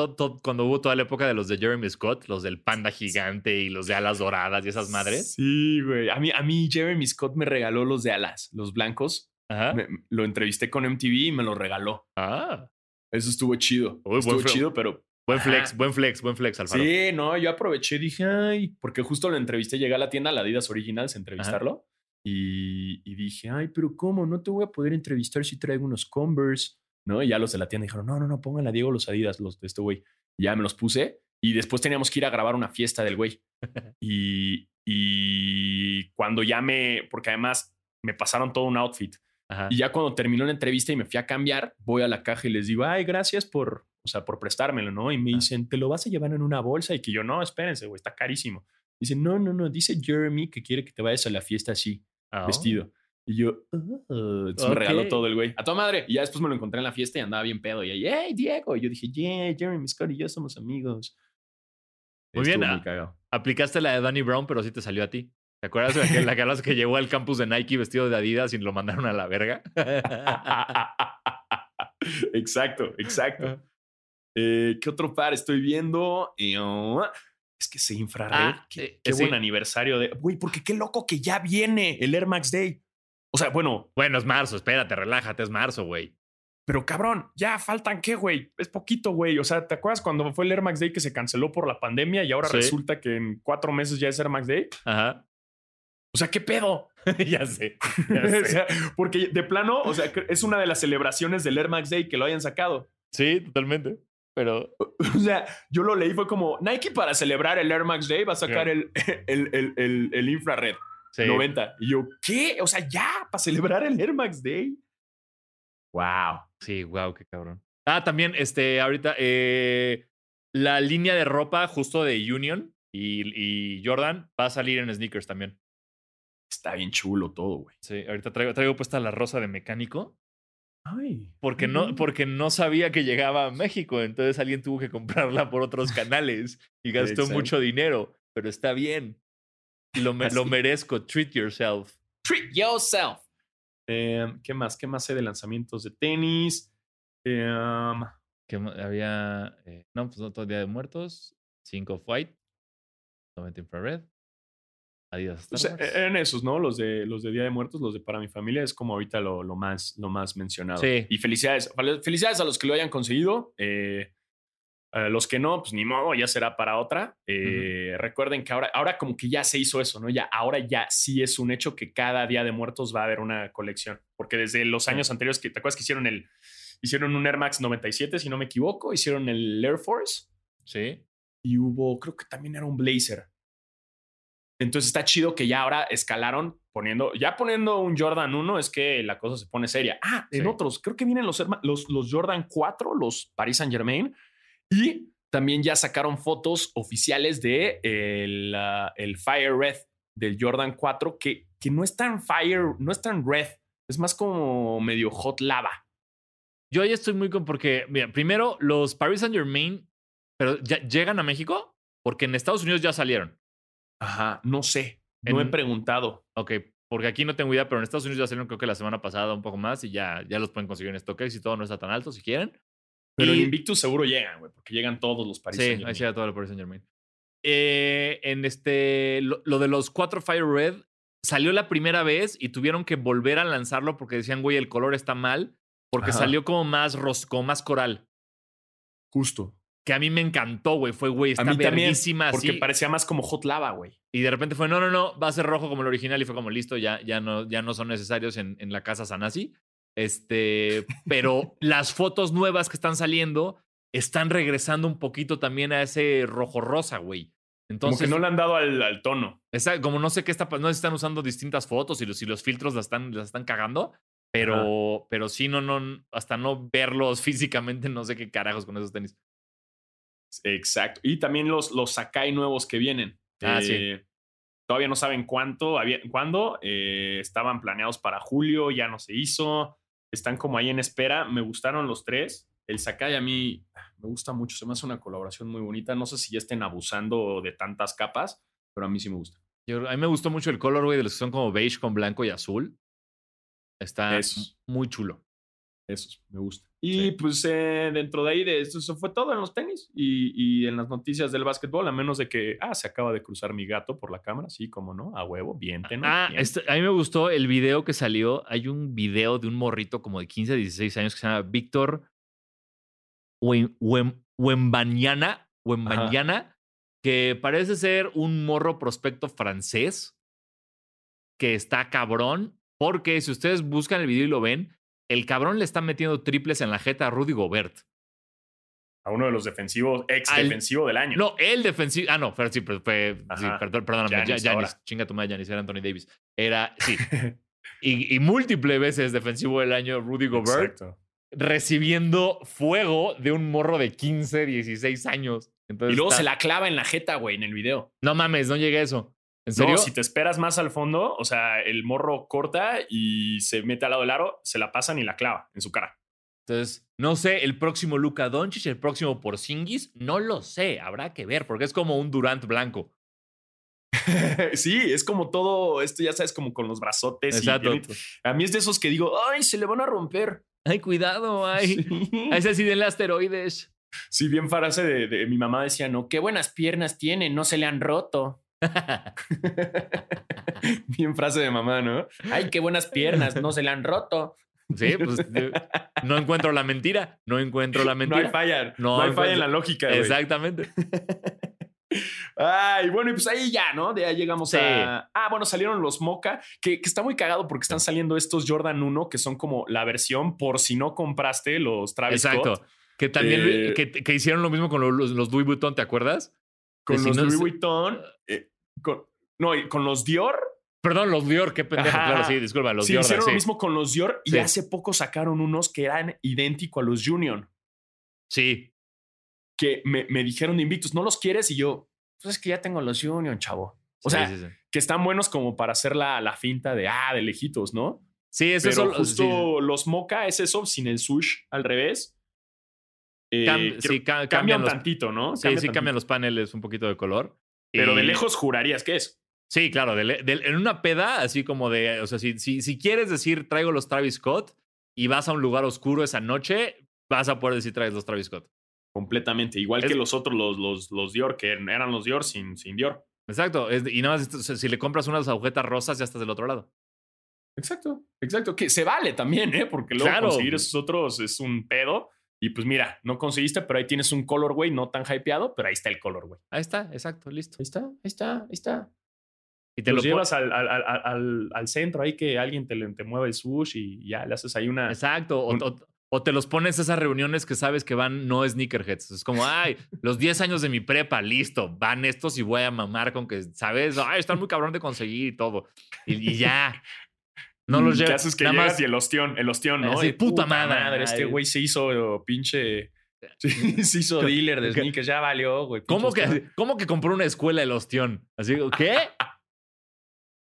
cuando hubo toda la época de los de Jeremy Scott, los del panda gigante y los de alas doradas y esas madres. Sí, güey. A mí, a mí Jeremy Scott me regaló los de alas, los blancos. Ajá. lo entrevisté con MTV y me los regaló. Ah. Eso estuvo chido. estuvo chido, pero Buen flex, buen flex, buen flex, Alfaro. Sí, no, yo aproveché, dije, ay, porque justo lo entrevisté, llegué a la tienda, la Adidas Originals, a entrevistarlo. Y, dije, ay, pero ¿cómo? No te voy a poder entrevistar si traigo unos Converse, ¿no? Y ya los de la tienda dijeron, no, no, no, pónganle a Diego los Adidas, los de este güey. ya me los puse. Y después teníamos que ir a grabar una fiesta del güey. y, y cuando ya me, porque además me pasaron todo un outfit. Y ya cuando terminó la entrevista y me fui a cambiar, voy a la caja y les digo, ay, gracias por, o sea, por prestármelo, ¿no? Y me dicen, ¿te lo vas a llevar en una bolsa? Y que yo, no, espérense, güey, está carísimo. Dicen, no, no, no, dice Jeremy que quiere que te vayas a la fiesta así, vestido. Y yo, oh", me regaló todo el güey. A tu madre. Y ya después me lo encontré en la fiesta y andaba bien pedo. Y ahí, hey, Diego. Y yo dije, yeah, Jeremy Scott y yo somos amigos. Muy bien. aplicaste la de Danny Brown, pero sí te salió a ti. ¿Te acuerdas de la que, que llegó al campus de Nike vestido de Adidas y lo mandaron a la verga? exacto, exacto. Eh, ¿Qué otro par estoy viendo? Oh, es que se infrared. Ah, qué, eh, buen aniversario de. Güey, porque qué loco que ya viene el Air Max Day. O sea, bueno. Bueno, es marzo, espérate, relájate, es marzo, güey. Pero cabrón, ya faltan qué, güey. Es poquito, güey. O sea, ¿te acuerdas cuando fue el Air Max Day que se canceló por la pandemia y ahora resulta que en cuatro meses ya es Air Max Day? Ajá. O sea, ¿qué pedo? ya sé. porque de plano, o sea, es una de las celebraciones del Air Max Day que lo hayan sacado. Sí, totalmente. Pero. O sea, yo lo leí, fue como Nike para celebrar el Air Max Day va a sacar el, el, el, el, infrared 90. Y yo, ¿qué? O sea, ya, para celebrar el Air Max Day. Wow. Sí, wow, qué cabrón. Ah, también, este, ahorita, eh, la línea de ropa justo de Union y, y Jordan va a salir en sneakers también. Está bien chulo todo, güey. Sí, ahorita traigo, traigo puesta la rosa de mecánico. Ay. Porque no, porque no sabía que llegaba a México. Entonces alguien tuvo que comprarla por otros canales y gastó mucho dinero. Pero está bien. Lo, lo merezco. Treat yourself. Treat yourself. Em, ¿Qué más? ¿Qué más sé de lanzamientos de tenis? Em, que había. Eh, no, pues otro Día de Muertos. Cinco of White. 90 Infrared. Adidas. Pues, eran esos, ¿no? Los de, los de Día de Muertos, los de Para mi familia, es como ahorita lo, lo más, lo más mencionado. Sí. Y felicidades. Felicidades a los que lo hayan conseguido. Eh, a los que no, pues ni modo, ya será para otra. Eh, recuerden que ahora, ahora como que ya se hizo eso, ¿no? Ya, ahora ya sí es un hecho que cada Día de Muertos va a haber una colección. Porque desde los años anteriores, que, ¿te acuerdas que hicieron el, hicieron un Air Max 97, si no me equivoco? Hicieron el Air Force. Sí. Y hubo, creo que también era un Blazer. Entonces está chido que ya ahora escalaron poniendo, ya poniendo un Jordan 1 es que la cosa se pone seria. Ah, en otros, creo que vienen los, los, los Jordan 4, los Paris Saint Germain, y también ya sacaron fotos oficiales de el, el Fire Red del Jordan 4, que, que no es tan Fire, no es tan Red, es más como medio hot lava. Yo ahí estoy muy con, porque, mira, primero, los Paris Saint Germain, pero ya llegan a México, porque en Estados Unidos ya salieron. Ajá, no sé. No he preguntado. Ok, porque aquí no tengo idea, pero en Estados Unidos ya salieron creo que la semana pasada un poco más y ya, ya los pueden conseguir en StockX y todo no está tan alto si quieren. Pero en Invictus seguro llegan, güey, porque llegan todos los Paris Sí, ahí llega todo el Paris Saint Germain. Eh, en este, lo, de los cuatro Fire Red salió la primera vez y tuvieron que volver a lanzarlo porque decían, güey, el color está mal, porque salió como más, como más coral. Justo que a mí me encantó, güey. Fue, güey, está verguísima Porque parecía más como hot lava, güey. Y de repente fue, no, no, no, va a ser rojo como el original. Y fue como, listo, ya, ya, no, ya no son necesarios en, en la casa Sanasi. Este, pero las fotos nuevas que están saliendo están regresando un poquito también a ese rojo rosa, güey. Entonces, como que no le han dado al, al tono. como no sé qué está pasando, no están usando distintas fotos y los, y los filtros las están, las están cagando. Pero, pero sí, no, no, hasta no verlos físicamente, no sé qué carajos con esos tenis. Exacto. Y también los, los Sakai nuevos que vienen. Ah, eh, todavía no saben cuánto, cuándo. Eh, estaban planeados para julio, ya no se hizo. Están como ahí en espera. Me gustaron los tres. El Sakai a mí me gusta mucho. Se me hace una colaboración muy bonita. No sé si ya estén abusando de tantas capas, pero a mí sí me gusta. Yo, a mí me gustó mucho el color, güey, de los que son como beige con blanco y azul. Está muy chulo. Eso me gusta. Y pues eh, dentro de ahí, de eso, fue todo en los tenis y, en las noticias del básquetbol, a menos de que, ah, se acaba de cruzar mi gato por la cámara, sí, como no, a huevo, bien. Ah, este, a mí me gustó el video que salió. Hay un video de un morrito como de 15, 16 años que se llama Víctor Wembanyana, que parece ser un morro prospecto francés que está cabrón, porque si ustedes buscan el video y lo ven, el cabrón le está metiendo triples en la jeta a Rudy Gobert. A uno de los defensivos, ex defensivo del año. No, el defensivo. Ah, no, pero sí, fue, sí, perdón, perdóname. Giannis, chinga tu madre, Giannis, era Anthony Davis. Era, sí. y, y múltiples veces defensivo del año Rudy Gobert. Exacto. Recibiendo fuego de un morro de 15, 16 años. y luego se la clava en la jeta, güey, en el video. No mames, no llegué a eso. ¿En serio? si te esperas más al fondo, o sea, el morro corta y se mete al lado del aro, se la pasan y la clava en su cara. Entonces, no sé, el próximo Luka Doncic, el próximo Porzingis, no lo sé, habrá que ver, porque es como un Durant blanco. sí, es como todo esto, ya sabes, como con los brazotes. Exacto. a mí es de esos que digo, ay, se le van a romper. Ay, cuidado, ay. A ese sí denle asteroides. Sí, bien frase de, mi mamá decía, no, qué buenas piernas tiene, no se le han roto. bien frase de mamá, ¿no? Ay, qué buenas piernas, no se le han roto. Sí, pues no encuentro la mentira. No encuentro la mentira. No hay falla. No, hay falla en la lógica. Exactamente. Ay, bueno, y pues ahí ya, ¿no? De ahí llegamos a. Ah, bueno, salieron los Mocha, que, está muy cagado porque están saliendo estos Jordan 1, que son como la versión por si no compraste los Travis Exacto. Que también eh, que, hicieron lo mismo con los, los Louis Vuitton, ¿te acuerdas? Con los Louis Vuitton. Eh, con, no, con los Dior. Perdón, los Dior, qué pendejo, claro, sí, disculpa, los sí, Hicieron lo mismo con los Dior y hace poco sacaron unos que eran idénticos a los Union. Sí. Que me, me dijeron de Invictus, ¿no los quieres? Y yo, pues es que ya tengo los Union, chavo. O sea, que están buenos como para hacer la, la finta de, ah, de lejitos, ¿no? Sí, es eso. Justo los Mocha es eso, sin el sush al revés. Eh, sí, cambian, tantito, ¿no? Sí, sí, cambian los paneles un poquito de color. Pero de lejos jurarías que es. Sí, claro, en una peda, así como de, o sea, si, si, quieres decir traigo los Travis Scott y vas a un lugar oscuro esa noche, vas a poder decir traes los Travis Scott. Completamente, igual que los otros, los, los, los Dior, que eran los Dior sin, sin Dior. Exacto, y nada más si le compras unas agujetas rosas ya estás del otro lado. Exacto, exacto, que se vale también, ¿eh? Porque luego conseguir esos otros es un pedo. Y pues mira, no conseguiste, pero ahí tienes un colorway no tan hypeado, pero ahí está el colorway. Ahí está, exacto, listo. Ahí está, ahí está, ahí está. Y te lo llevas al, al, al, al, centro ahí que alguien te, te mueva el sush y ya le haces ahí una. Exacto. O, te los pones esas reuniones que sabes que van no sneakerheads. Es como, ay, los 10 años de mi prepa, listo, van estos y voy a mamar con que, ¿sabes? Ay, están muy cabrón de conseguir y todo. Y, ya. No los llevas. ¿Qué haces que llegas y el ostión, el ostión, ¿no? Así, puta, madre. Este güey se hizo pinche. se hizo dealer de sneakers, ya valió, güey. ¿Cómo que, ¿Cómo que compró una escuela el ostión? Así, ¿qué?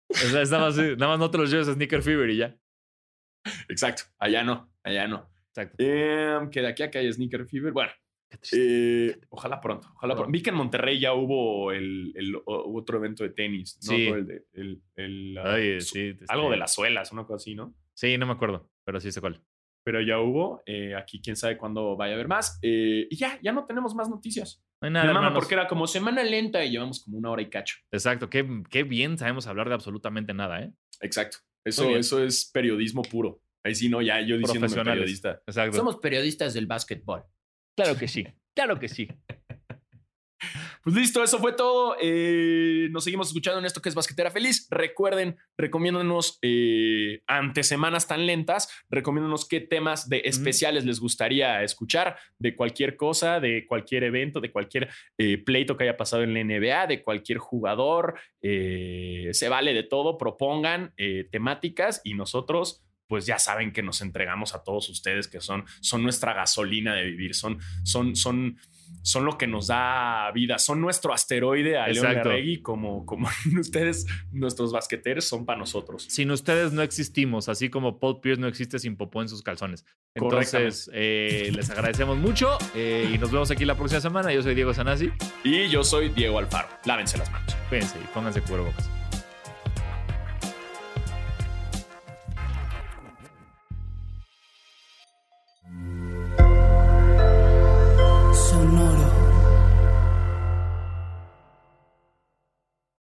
O sea, nada más, nada más no te los lleves a Sneaker Fever y ya. Exacto. Allá no, allá no. Exacto. Em, que de aquí a que haya Sneaker Fever. Bueno, eh, ojalá pronto, ojalá pronto. Vi que en Monterrey ya hubo el, el, otro evento de tenis, ¿no? Sí. El de, el, el, sí, algo de las suelas, una cosa así, ¿no? Sí, no me acuerdo, pero sí sé cuál. Pero ya hubo. Eh, aquí quién sabe cuándo vaya a haber más. Eh, y ya, ya no tenemos más noticias. No hay nada. porque era como semana lenta y llevamos como una hora y cacho. Exacto. Qué, qué bien sabemos hablar de absolutamente nada, ¿eh? Exacto. Eso, eso es periodismo puro. Ahí sí, no, ya yo diciendo periodista. Exacto. Somos periodistas del básquetbol. Claro que sí. Claro que sí. Pues listo, eso fue todo. Eh, nos seguimos escuchando en esto que es Basquetera Feliz. Recuerden, recomiéndanos eh, ante semanas tan lentas, recomiéndanos qué temas de especiales les gustaría escuchar de cualquier cosa, de cualquier evento, de cualquier eh, pleito que haya pasado en la NBA, de cualquier jugador. se vale de todo, propongan temáticas y nosotros pues ya saben que nos entregamos a todos ustedes que son, son nuestra gasolina de vivir, son, son, son son lo que nos da vida, son nuestro asteroide a León como, como ustedes, nuestros basqueteros, son para nosotros. Sin ustedes no existimos, así como Paul Pierce no existe sin popó en sus calzones. Entonces, eh, les agradecemos mucho eh, y nos vemos aquí la próxima semana. Yo soy Diego Sanasi. Y yo soy Diego Alfaro. Lávense las manos. Cuídense y pónganse cubrebocas.